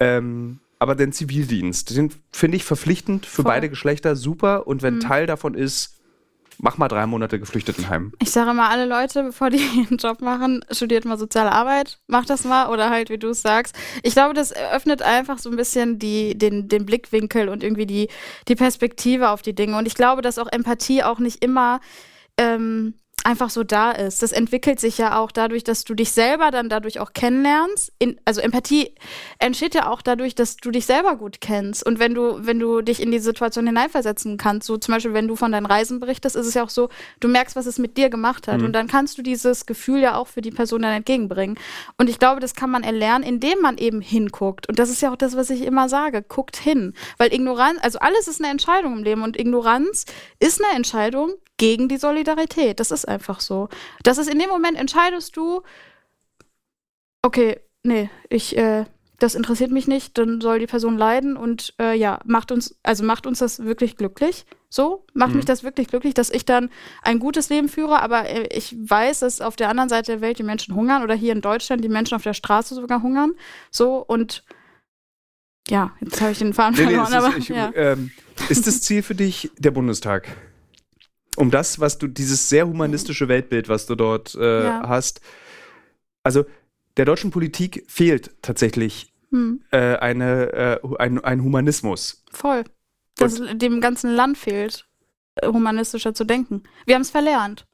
Ähm, aber den Zivildienst, den finde ich verpflichtend für Voll. beide Geschlechter super. Und wenn mhm. Teil davon ist, mach mal drei Monate Geflüchtetenheim.
Ich sage immer, alle Leute, bevor die <laughs> einen Job machen, studiert mal soziale Arbeit, mach das mal oder halt, wie du es sagst. Ich glaube, das eröffnet einfach so ein bisschen die, den, den Blickwinkel und irgendwie die, die Perspektive auf die Dinge. Und ich glaube, dass auch Empathie auch nicht immer ähm, einfach so da ist. Das entwickelt sich ja auch dadurch, dass du dich selber dann dadurch auch kennenlernst. In, also Empathie entsteht ja auch dadurch, dass du dich selber gut kennst. Und wenn du, wenn du dich in die Situation hineinversetzen kannst, so zum Beispiel, wenn du von deinen Reisen berichtest, ist es ja auch so, du merkst, was es mit dir gemacht hat. Mhm. Und dann kannst du dieses Gefühl ja auch für die Person dann entgegenbringen. Und ich glaube, das kann man erlernen, indem man eben hinguckt. Und das ist ja auch das, was ich immer sage. Guckt hin. Weil Ignoranz, also alles ist eine Entscheidung im Leben und Ignoranz ist eine Entscheidung gegen die Solidarität. Das ist einfach so. Das ist in dem Moment entscheidest du, okay, nee, ich, äh, das interessiert mich nicht, dann soll die Person leiden und äh, ja, macht uns, also macht uns das wirklich glücklich. So, macht mhm. mich das wirklich glücklich, dass ich dann ein gutes Leben führe, aber äh, ich weiß, dass auf der anderen Seite der Welt die Menschen hungern oder hier in Deutschland die Menschen auf der Straße sogar hungern. So und ja, jetzt habe ich den Faden nee, verloren.
Nee,
aber,
ist,
ich, ja.
ähm, ist das Ziel für dich der Bundestag? Um das, was du, dieses sehr humanistische Weltbild, was du dort äh, ja. hast. Also der deutschen Politik fehlt tatsächlich hm. äh, eine, äh, ein, ein Humanismus.
Voll. Dass dem ganzen Land fehlt, äh, humanistischer zu denken. Wir haben es verlernt.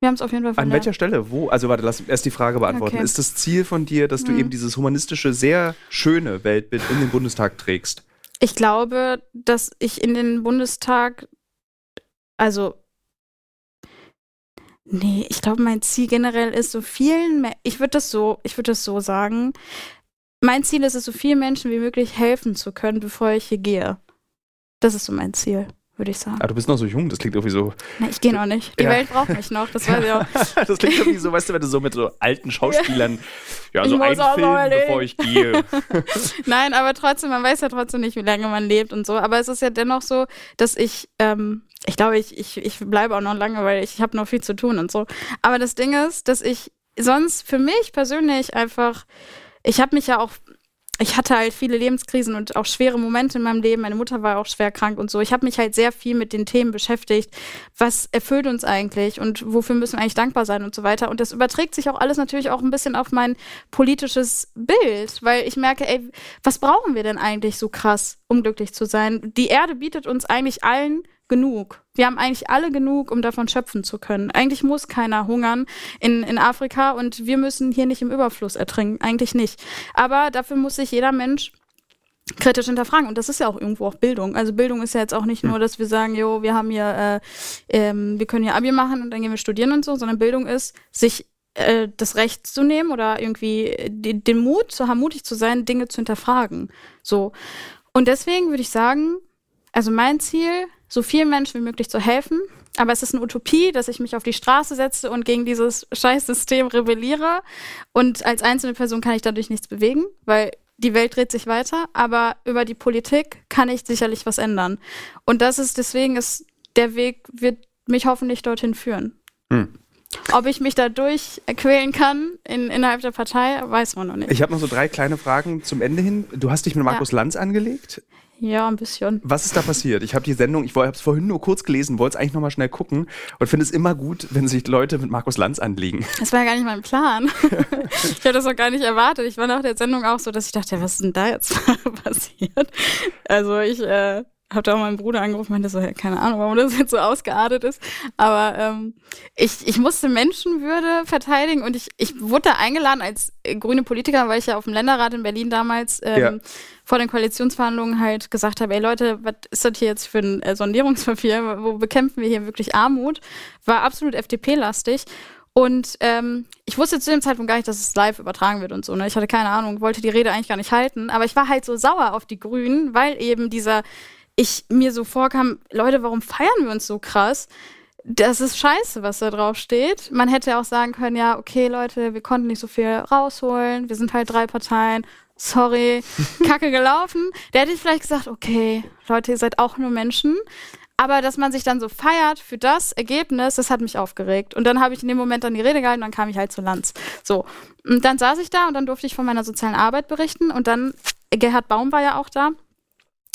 Wir haben es auf jeden Fall verlernt.
An welcher Stelle? Wo? Also warte, lass erst die Frage beantworten. Okay. Ist das Ziel von dir, dass du hm. eben dieses humanistische, sehr schöne Weltbild in den Bundestag trägst?
Ich glaube, dass ich in den Bundestag, also Nee, ich glaube, mein Ziel generell ist, so vielen, Me ich würde das so, ich würde das so sagen. Mein Ziel ist es, so vielen Menschen wie möglich helfen zu können, bevor ich hier gehe. Das ist so mein Ziel würde ich sagen.
Ah, du bist noch so jung, das klingt irgendwie so.
Na, ich gehe noch nicht. Die ja. Welt braucht mich noch, das weiß ich auch. <laughs>
das klingt irgendwie so, weißt du, wenn du so mit so alten Schauspielern, ja, so ein Film, bevor ich gehe. <laughs>
Nein, aber trotzdem, man weiß ja trotzdem nicht, wie lange man lebt und so. Aber es ist ja dennoch so, dass ich, ähm, ich glaube, ich, ich, ich bleibe auch noch lange, weil ich, ich habe noch viel zu tun und so. Aber das Ding ist, dass ich sonst für mich persönlich einfach, ich habe mich ja auch ich hatte halt viele Lebenskrisen und auch schwere Momente in meinem Leben. Meine Mutter war auch schwer krank und so. Ich habe mich halt sehr viel mit den Themen beschäftigt. Was erfüllt uns eigentlich und wofür müssen wir eigentlich dankbar sein und so weiter. Und das überträgt sich auch alles natürlich auch ein bisschen auf mein politisches Bild, weil ich merke, ey, was brauchen wir denn eigentlich so krass, um glücklich zu sein? Die Erde bietet uns eigentlich allen genug. Wir haben eigentlich alle genug, um davon schöpfen zu können. Eigentlich muss keiner hungern in, in Afrika und wir müssen hier nicht im Überfluss ertrinken. Eigentlich nicht. Aber dafür muss sich jeder Mensch kritisch hinterfragen. Und das ist ja auch irgendwo auch Bildung. Also Bildung ist ja jetzt auch nicht hm. nur, dass wir sagen, jo, wir haben hier, äh, ähm, wir können hier Abi machen und dann gehen wir studieren und so, sondern Bildung ist, sich äh, das Recht zu nehmen oder irgendwie den, den Mut zu haben, mutig zu sein, Dinge zu hinterfragen. So. Und deswegen würde ich sagen, also mein Ziel so vielen Menschen wie möglich zu helfen. Aber es ist eine Utopie, dass ich mich auf die Straße setze und gegen dieses Scheißsystem rebelliere. Und als einzelne Person kann ich dadurch nichts bewegen, weil die Welt dreht sich weiter. Aber über die Politik kann ich sicherlich was ändern. Und das ist, deswegen ist der Weg, wird mich hoffentlich dorthin führen. Hm. Ob ich mich dadurch quälen kann in, innerhalb der Partei, weiß man noch nicht.
Ich habe noch so drei kleine Fragen zum Ende hin. Du hast dich mit Markus ja. Lanz angelegt.
Ja, ein bisschen.
Was ist da passiert? Ich habe die Sendung, ich habe es vorhin nur kurz gelesen, wollte es eigentlich nochmal schnell gucken und finde es immer gut, wenn sich Leute mit Markus Lanz anlegen. <laughs>
Das war ja gar nicht mein Plan. <laughs> ich habe das auch gar nicht erwartet. Ich war nach der Sendung auch so, dass ich dachte, was ist denn da jetzt <laughs> passiert? Also ich äh, habe da auch meinen Bruder angerufen und meinte so, keine Ahnung, warum das jetzt so ausgeartet ist. Aber ähm, ich, ich musste Menschenwürde verteidigen und ich, ich wurde da eingeladen als äh, grüne Politiker, weil ich ja auf dem Länderrat in Berlin damals ähm, ja. vor den Koalitionsverhandlungen halt gesagt habe, ey Leute, was ist das hier jetzt für ein äh, Sondierungspapier? Wo bekämpfen wir hier wirklich Armut? War absolut FDP-lastig. Und ähm, ich wusste zu dem Zeitpunkt gar nicht, dass es live übertragen wird und so. Ne? Ich hatte keine Ahnung, wollte die Rede eigentlich gar nicht halten. Aber ich war halt so sauer auf die Grünen, weil eben dieser ich mir so vorkam, Leute, warum feiern wir uns so krass? Das ist scheiße, was da drauf steht. Man hätte auch sagen können, ja, okay, Leute, wir konnten nicht so viel rausholen. Wir sind halt drei Parteien. Sorry, <laughs> kacke gelaufen. Der hätte ich vielleicht gesagt, okay, Leute, ihr seid auch nur Menschen. Aber dass man sich dann so feiert für das Ergebnis, das hat mich aufgeregt. Und dann habe ich in dem Moment dann die Rede gehalten und dann kam ich halt zu Lanz. So. Und dann saß ich da und dann durfte ich von meiner sozialen Arbeit berichten. Und dann, Gerhard Baum war ja auch da.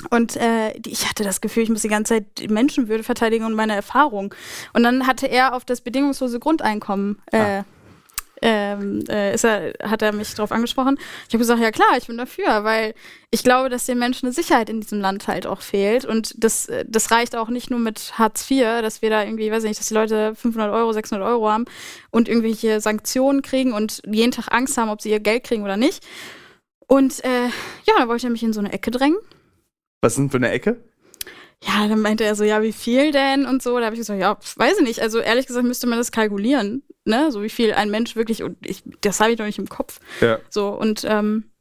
Und äh, ich hatte das Gefühl, ich muss die ganze Zeit die Menschenwürde verteidigen und meine Erfahrung. Und dann hatte er auf das bedingungslose Grundeinkommen äh, ah. ähm, äh, ist er, hat er mich darauf angesprochen. Ich habe gesagt, ja klar, ich bin dafür, weil ich glaube, dass den Menschen eine Sicherheit in diesem Land halt auch fehlt. Und das, das reicht auch nicht nur mit Hartz IV, dass wir da irgendwie, weiß nicht, dass die Leute 500 Euro, 600 Euro haben und irgendwelche Sanktionen kriegen und jeden Tag Angst haben, ob sie ihr Geld kriegen oder nicht. Und äh, ja, dann wollte er mich in so eine Ecke drängen.
Was sind für eine Ecke?
Ja, dann meinte er so, ja, wie viel denn und so. Da habe ich gesagt, ja, weiß ich nicht. Also ehrlich gesagt müsste man das kalkulieren, ne? So wie viel ein Mensch wirklich, und ich, das habe ich doch nicht im Kopf.
Ja.
So, und ähm,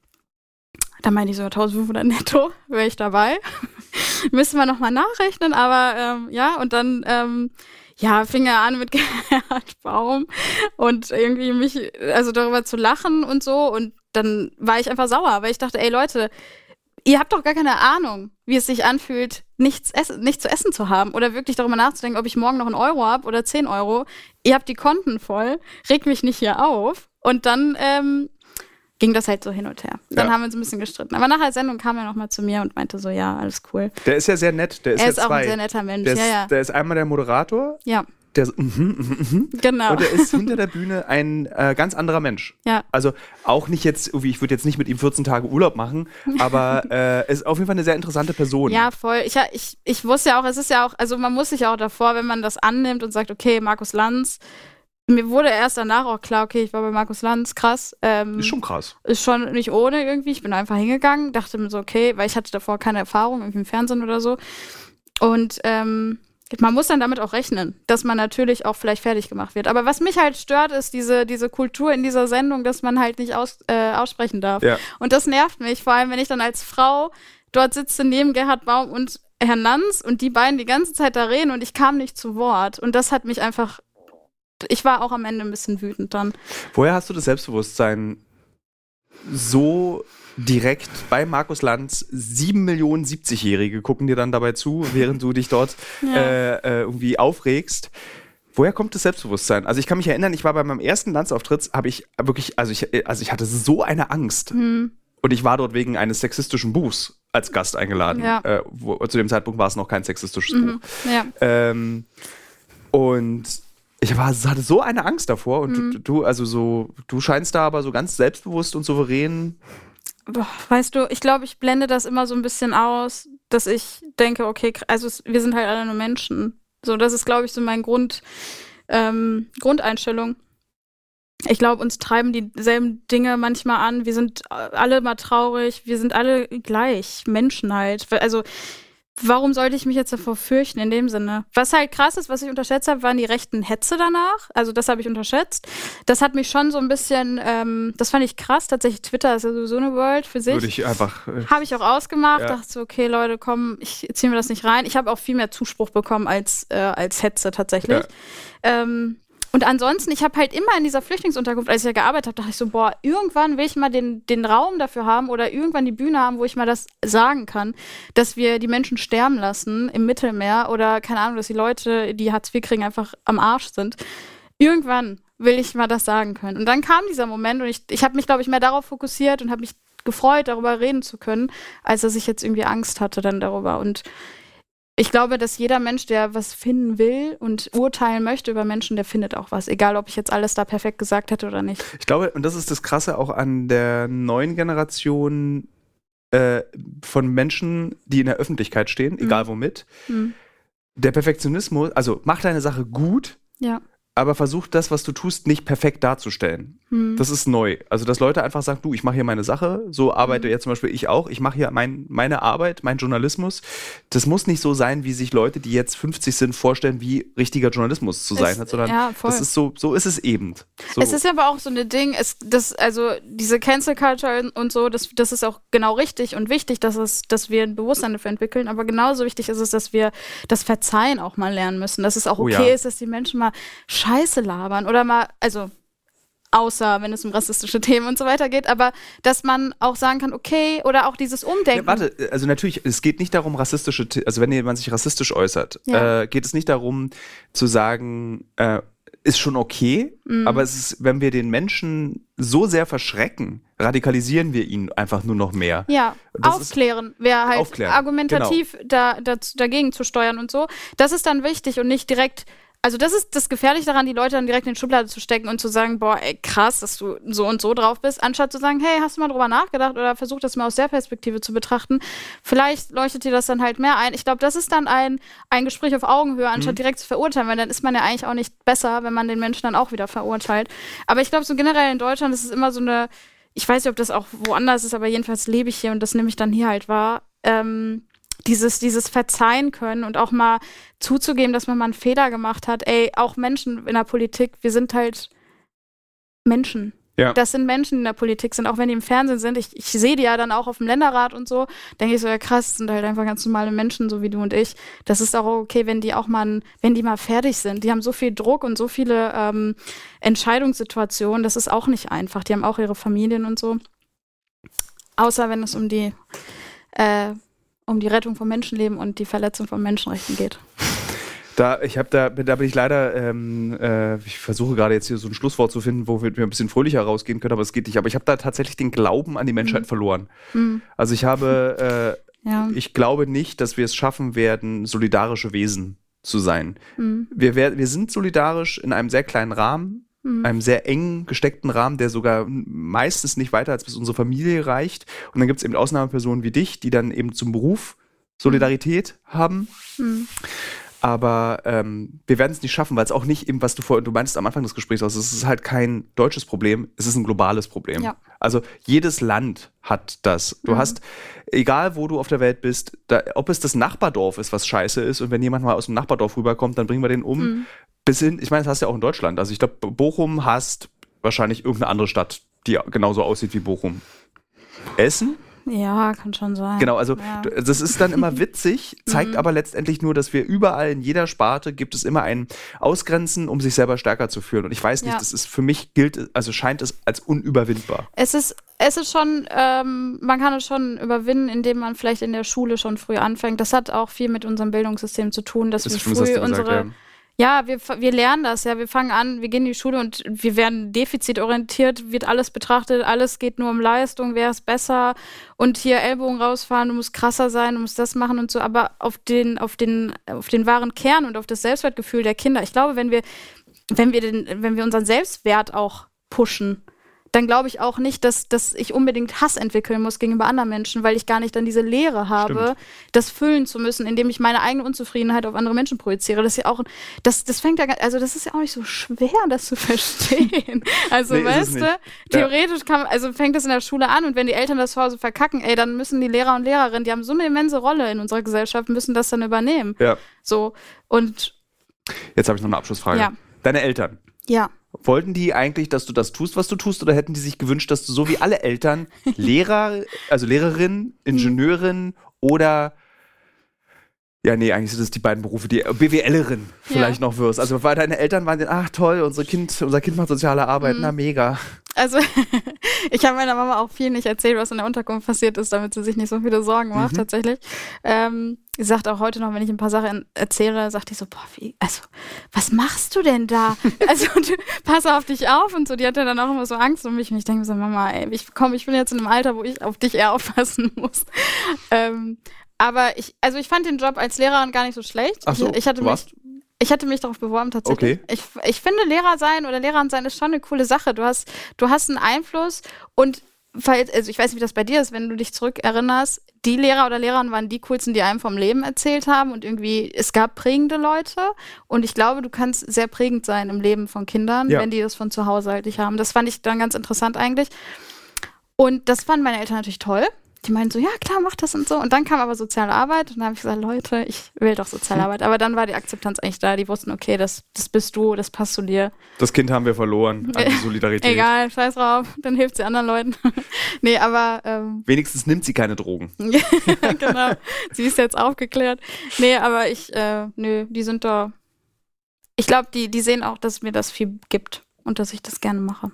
dann meinte ich so, 1500 netto, wäre ich dabei. <laughs> Müsste man nochmal nachrechnen, aber ähm, ja, und dann ähm, ja, fing er an mit <laughs> Gerhard Baum und irgendwie mich, also darüber zu lachen und so. Und dann war ich einfach sauer, weil ich dachte, ey Leute, ihr habt doch gar keine Ahnung, wie es sich anfühlt, nichts, essen, nichts zu essen zu haben oder wirklich darüber nachzudenken, ob ich morgen noch einen Euro habe oder 10 Euro. Ihr habt die Konten voll, regt mich nicht hier auf. Und dann ähm, ging das halt so hin und her. Dann
Ja.
haben wir uns ein bisschen gestritten. Aber nach der Sendung kam er nochmal zu mir und meinte so, ja, alles cool.
Der ist ja sehr nett. Der ist
er
ja
ist auch
zwei.
ein sehr netter Mensch.
der, ist,
ja, ja.
der ist einmal der Moderator,
ja,
der ist, mhm, mhm, mhm.
genau.
und der ist hinter der Bühne ein äh, ganz anderer Mensch.
ja.
Also auch nicht jetzt, irgendwie, ich würde jetzt nicht mit ihm 14 Tage Urlaub machen, aber <laughs> äh, ist auf jeden Fall eine sehr interessante Person.
Ja, voll. Ich, ich, ich wusste ja auch, es ist ja auch, also man muss sich auch davor, wenn man das annimmt und sagt, okay, Markus Lanz, mir wurde erst danach auch klar, okay, ich war bei Markus Lanz, krass. Ähm,
Ist schon krass.
ist schon nicht ohne irgendwie. Ich bin einfach hingegangen, dachte mir so, okay, weil ich hatte davor keine Erfahrung, irgendwie im Fernsehen oder so. Und ähm, man muss dann damit auch rechnen, dass man natürlich auch vielleicht fertig gemacht wird. Aber was mich halt stört, ist diese, diese Kultur in dieser Sendung, dass man halt nicht aus, äh, aussprechen darf.
Ja.
Und das nervt mich, vor allem wenn ich dann als Frau dort sitze neben Gerhard Baum und Herrn Lanz und die beiden die ganze Zeit da reden und ich kam nicht zu Wort. Und das hat mich einfach. Ich war auch am Ende ein bisschen wütend dann.
Woher hast du das Selbstbewusstsein so direkt bei Markus Lanz? Sieben Millionen 70-Jährige gucken dir dann dabei zu, während du dich dort
Ja.
äh, äh, irgendwie aufregst. Woher kommt das Selbstbewusstsein? Also ich kann mich erinnern, ich war bei meinem ersten Lanzauftritt, habe ich wirklich, also ich, also ich hatte so eine Angst.
Hm.
Und ich war dort wegen eines sexistischen Buchs als Gast eingeladen.
Ja.
Äh, wo, zu dem Zeitpunkt war es noch kein sexistisches Buch.
Mhm. Ja.
Ähm, und ich war, hatte so eine Angst davor. Und
Mhm.
du, du, also so, du scheinst da aber so ganz selbstbewusst und souverän.
Weißt du, ich glaube, ich blende das immer so ein bisschen aus, dass ich denke, okay, also wir sind halt alle nur Menschen. So, das ist, glaube ich, so mein Grund, ähm, Grundeinstellung. Ich glaube, uns treiben dieselben Dinge manchmal an. Wir sind äh, alle mal traurig. Wir sind alle gleich. Menschen halt. Also, warum sollte ich mich jetzt davor fürchten in dem Sinne? Was halt krass ist, was ich unterschätzt habe, waren die rechten Hetze danach. Also, das habe ich unterschätzt. Das hat mich schon so ein bisschen, ähm, das fand ich krass. Tatsächlich, Twitter ist ja sowieso eine World für sich.
Würde ich einfach. Äh,
Habe ich auch ausgemacht,
Ja.
dachte so, okay, Leute, komm, ich ziehe mir das nicht rein. Ich habe auch viel mehr Zuspruch bekommen als, äh, als Hetze tatsächlich. Ähm, und ansonsten, ich habe halt immer in dieser Flüchtlingsunterkunft, als ich ja gearbeitet habe, dachte ich so, boah, irgendwann will ich mal den, den Raum dafür haben oder irgendwann die Bühne haben, wo ich mal das sagen kann, dass wir die Menschen sterben lassen im Mittelmeer oder keine Ahnung, dass die Leute, die Hartz IV kriegen, einfach am Arsch sind. Irgendwann will ich mal das sagen können. Und dann kam dieser Moment und ich, ich habe mich, glaube ich, mehr darauf fokussiert und habe mich gefreut, darüber reden zu können, als dass ich jetzt irgendwie Angst hatte dann darüber. Und ich glaube, dass jeder Mensch, der was finden will und urteilen möchte über Menschen, der findet auch was. Egal, ob ich jetzt alles da perfekt gesagt hätte oder nicht.
ich glaube, und das ist das Krasse auch an der neuen Generation äh, von Menschen, die in der Öffentlichkeit stehen,
Mhm.
egal womit.
Hm.
Der Perfektionismus, also mach deine Sache gut,
Ja.
aber versuch das, was du tust, nicht perfekt darzustellen.
Hm.
Das ist neu. Also, dass Leute einfach sagen, du, ich mache hier meine Sache, so arbeite
Mhm.
jetzt zum Beispiel ich auch, ich mache hier mein, meine Arbeit, meinen Journalismus. Das muss nicht so sein, wie sich Leute, die jetzt 50 sind, vorstellen, wie richtiger Journalismus zu sein
Es-
hat, sondern
ja,
das ist so, so ist es eben. So,
Es ist aber auch so ein Ding, es, das, also diese Cancel Culture und so, das, das ist auch genau richtig und wichtig, dass, es, dass wir ein Bewusstsein dafür entwickeln. Aber genauso wichtig ist es, dass wir das Verzeihen auch mal lernen müssen. Dass es auch
Oh
okay
ja.
ist, dass die Menschen mal Scheiße labern oder mal, also außer wenn es um rassistische Themen und so weiter geht, aber dass man auch sagen kann, okay, oder auch dieses Umdenken.
Ja, warte, also natürlich, es geht nicht darum, rassistische, also wenn jemand sich rassistisch äußert,
Ja.
äh, geht es nicht darum zu sagen, äh, ist schon okay,
Mhm.
aber es ist, wenn wir den Menschen so sehr verschrecken, radikalisieren wir ihn einfach nur noch mehr.
Ja,
Das
aufklären, wäre halt
Aufklären, genau.
argumentativ da, da, dagegen zu steuern und so. Das ist dann wichtig und nicht direkt also das ist das Gefährliche daran, die Leute dann direkt in die Schublade zu stecken und zu sagen, boah, ey, krass, dass du so und so drauf bist, anstatt zu sagen, hey, hast du mal drüber nachgedacht oder versuch das mal aus der Perspektive zu betrachten. Vielleicht leuchtet dir das dann halt mehr ein. Ich glaube, das ist dann ein, ein Gespräch auf Augenhöhe, anstatt mhm. direkt zu verurteilen, weil dann ist man ja eigentlich auch nicht besser, wenn man den Menschen dann auch wieder verurteilt. Aber ich glaube, so generell in Deutschland ist es immer so eine, ich weiß nicht, ob das auch woanders ist, aber jedenfalls lebe ich hier und das nehme ich dann hier halt wahr. Ähm, dieses, dieses Verzeihen können und auch mal zuzugeben, dass man mal einen Fehler gemacht hat. Ey, auch Menschen in der Politik, wir sind halt Menschen. Ja. Das sind Menschen, die in der Politik sind, auch wenn die im Fernsehen sind. Ich, ich sehe die ja dann auch auf dem Länderrat und so. Denke ich so, ja krass, sind halt einfach ganz normale Menschen, so wie du und ich. Das ist auch okay, wenn die auch mal, wenn die mal fertig sind. Die haben so viel Druck und so viele ähm, Entscheidungssituationen. Das ist auch nicht einfach. Die haben auch ihre Familien und so. Außer wenn es um die äh, um die Rettung von Menschenleben und die Verletzung von Menschenrechten geht.
Da, ich habe da, da bin ich leider, ähm, äh, ich versuche gerade jetzt hier so ein Schlusswort zu finden, wo wir ein bisschen fröhlicher rausgehen können, aber es geht nicht. Aber ich habe da tatsächlich den Glauben an die Menschheit mhm. verloren. Mhm. Also ich habe, äh, <laughs> ja. ich glaube nicht, dass wir es schaffen werden, solidarische Wesen zu sein. Mhm. Wir, wir sind solidarisch in einem sehr kleinen Rahmen, mhm. einem sehr eng gesteckten Rahmen, der sogar meistens nicht weiter als bis unsere Familie reicht. Und dann gibt es eben Ausnahmepersonen wie dich, die dann eben zum Beruf Solidarität mhm. haben. Mhm. Aber ähm, wir werden es nicht schaffen, weil es auch nicht eben, was du vorhin, du meinst am Anfang des Gesprächs aus, es ist halt kein deutsches Problem, es ist ein globales Problem. Ja. Also jedes Land hat das. Du mhm. hast, egal wo du auf der Welt bist, da, ob es das Nachbardorf ist, was scheiße ist, und wenn jemand mal aus dem Nachbardorf rüberkommt, dann bringen wir den um. Mhm. Bis hin, ich meine, das hast du ja auch in Deutschland. Also ich glaube, Bochum hast wahrscheinlich irgendeine andere Stadt, die genauso aussieht wie Bochum. Essen?
Ja, kann schon sein.
Genau, also ja. das ist dann immer witzig, <laughs> zeigt mhm. aber letztendlich nur, dass wir überall in jeder Sparte gibt es immer ein Ausgrenzen, um sich selber stärker zu fühlen. Und ich weiß nicht, ja. das ist für mich gilt, also scheint es als unüberwindbar.
Es ist, es ist schon, ähm, man kann es schon überwinden, indem man vielleicht in der Schule schon früh anfängt. Das hat auch viel mit unserem Bildungssystem zu tun, dass das wir früh unsere gesagt, ja ja, wir, wir lernen das, ja. Wir fangen an, wir gehen in die Schule und wir werden defizitorientiert, wird alles betrachtet, alles geht nur um Leistung, wer ist besser und hier Ellbogen rausfahren, du musst krasser sein, du musst das machen und so. Aber auf den, auf den, auf den wahren Kern und auf das Selbstwertgefühl der Kinder, ich glaube, wenn wir, wenn wir den, wenn wir unseren Selbstwert auch pushen, dann glaube ich auch nicht, dass, dass ich unbedingt Hass entwickeln muss gegenüber anderen Menschen, weil ich gar nicht dann diese Lehre habe, Stimmt. das füllen zu müssen, indem ich meine eigene Unzufriedenheit auf andere Menschen projiziere. Das ist ja auch, das, das fängt ja, also das ist ja auch nicht so schwer, das zu <laughs> verstehen. Also, nee, weißt du, theoretisch kann, also fängt das in der Schule an und wenn die Eltern das zu Hause verkacken, ey, dann müssen die Lehrer und Lehrerinnen, die haben so eine immense Rolle in unserer Gesellschaft, müssen das dann übernehmen. Ja. So, und.
Jetzt habe ich noch eine Abschlussfrage. Ja. Deine Eltern.
Ja.
Wollten die eigentlich, dass du das tust, was du tust, oder hätten die sich gewünscht, dass du so wie alle Eltern <laughs> Lehrer, also Lehrerin, Ingenieurin oder ja, nee, eigentlich sind das die beiden Berufe, die BWLerin vielleicht ja. noch wirst. Also weil deine Eltern waren dann, ach toll, unser Kind, unser Kind macht soziale Arbeit, mhm. na mega.
Also <laughs> ich habe meiner Mama auch viel nicht erzählt, was in der Unterkunft passiert ist, damit sie sich nicht so viele Sorgen macht, mhm. tatsächlich. Ähm, sie sagt auch heute noch, wenn ich ein paar Sachen erzähle, sagt die so, boah, wie, also, was machst du denn da? <laughs> also, du, pass auf dich auf und so. Die hat ja dann auch immer so Angst um mich. Und ich denke mir so, Mama, ey, ich komm, ich bin jetzt in einem Alter, wo ich auf dich eher aufpassen <laughs> muss. Ähm, aber ich, also ich fand den Job als Lehrerin gar nicht so schlecht.
Ach so,
ich, ich hatte
mich,
ich hatte mich darauf beworben tatsächlich. Okay. Ich, ich finde Lehrer sein oder Lehrerin sein ist schon eine coole Sache. Du hast, du hast einen Einfluss und falls, also ich weiß nicht, wie das bei dir ist, wenn du dich zurückerinnerst, die Lehrer oder Lehrerinnen waren die coolsten, die einem vom Leben erzählt haben und irgendwie, es gab prägende Leute und ich glaube, du kannst sehr prägend sein im Leben von Kindern, ja. wenn die das von zu Hause halt nicht haben. Das fand ich dann ganz interessant eigentlich. Und das fanden meine Eltern natürlich toll die meinen so, ja klar, mach das und so. Und dann kam aber soziale Arbeit und dann habe ich gesagt, Leute, ich will doch soziale Arbeit. Aber dann war die Akzeptanz eigentlich da. Die wussten, okay, das, das bist du, das passt zu dir.
Das Kind haben wir verloren an die <laughs> Solidarität.
Egal, scheiß drauf, dann hilft sie anderen Leuten. <laughs> nee, aber. Ähm,
Wenigstens nimmt sie keine Drogen. <laughs>
genau, sie ist jetzt aufgeklärt. Nee, aber ich, äh, nö, die sind da. Ich glaube, die, die sehen auch, dass mir das viel gibt und dass ich das gerne mache.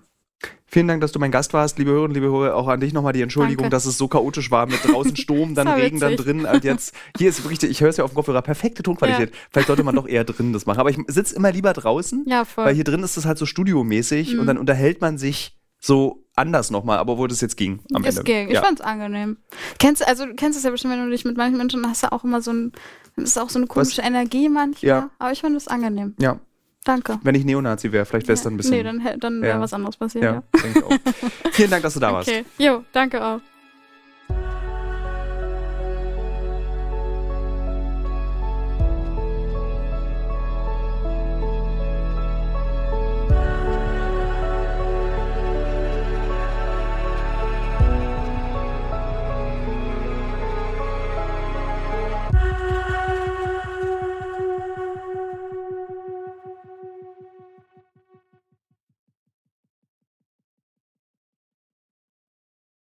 Vielen Dank, dass du mein Gast warst, liebe Hörerinnen, liebe Hörer. Auch an dich nochmal die Entschuldigung, Danke. dass es so chaotisch war mit draußen Sturm, <laughs> dann Regen, dann drin. Und jetzt, hier ist wirklich, ich höre es ja auf dem Kopfhörer, perfekte Tonqualität. Ja. Vielleicht sollte man doch eher drin das machen. Aber ich sitze immer lieber draußen, ja, weil hier drin ist es halt so studiomäßig mhm. und dann unterhält man sich so anders nochmal, aber wo das jetzt ging am es Ende.
Ging. Ich ja. fand es angenehm. Kennst, also, du kennst es ja bestimmt, wenn du dich mit manchen Menschen hast, du auch immer so ein, das ist auch so eine komische ja, Energie manchmal. Ja. Aber ich fand es angenehm.
Ja,
Danke.
Wenn ich Neonazi wäre, vielleicht wäre es dann ein bisschen.
Nee, dann, dann wäre
Ja.
was anderes passiert.
ja,
Ja. <laughs>
Vielen Dank, dass du da warst.
Okay. Jo, danke auch.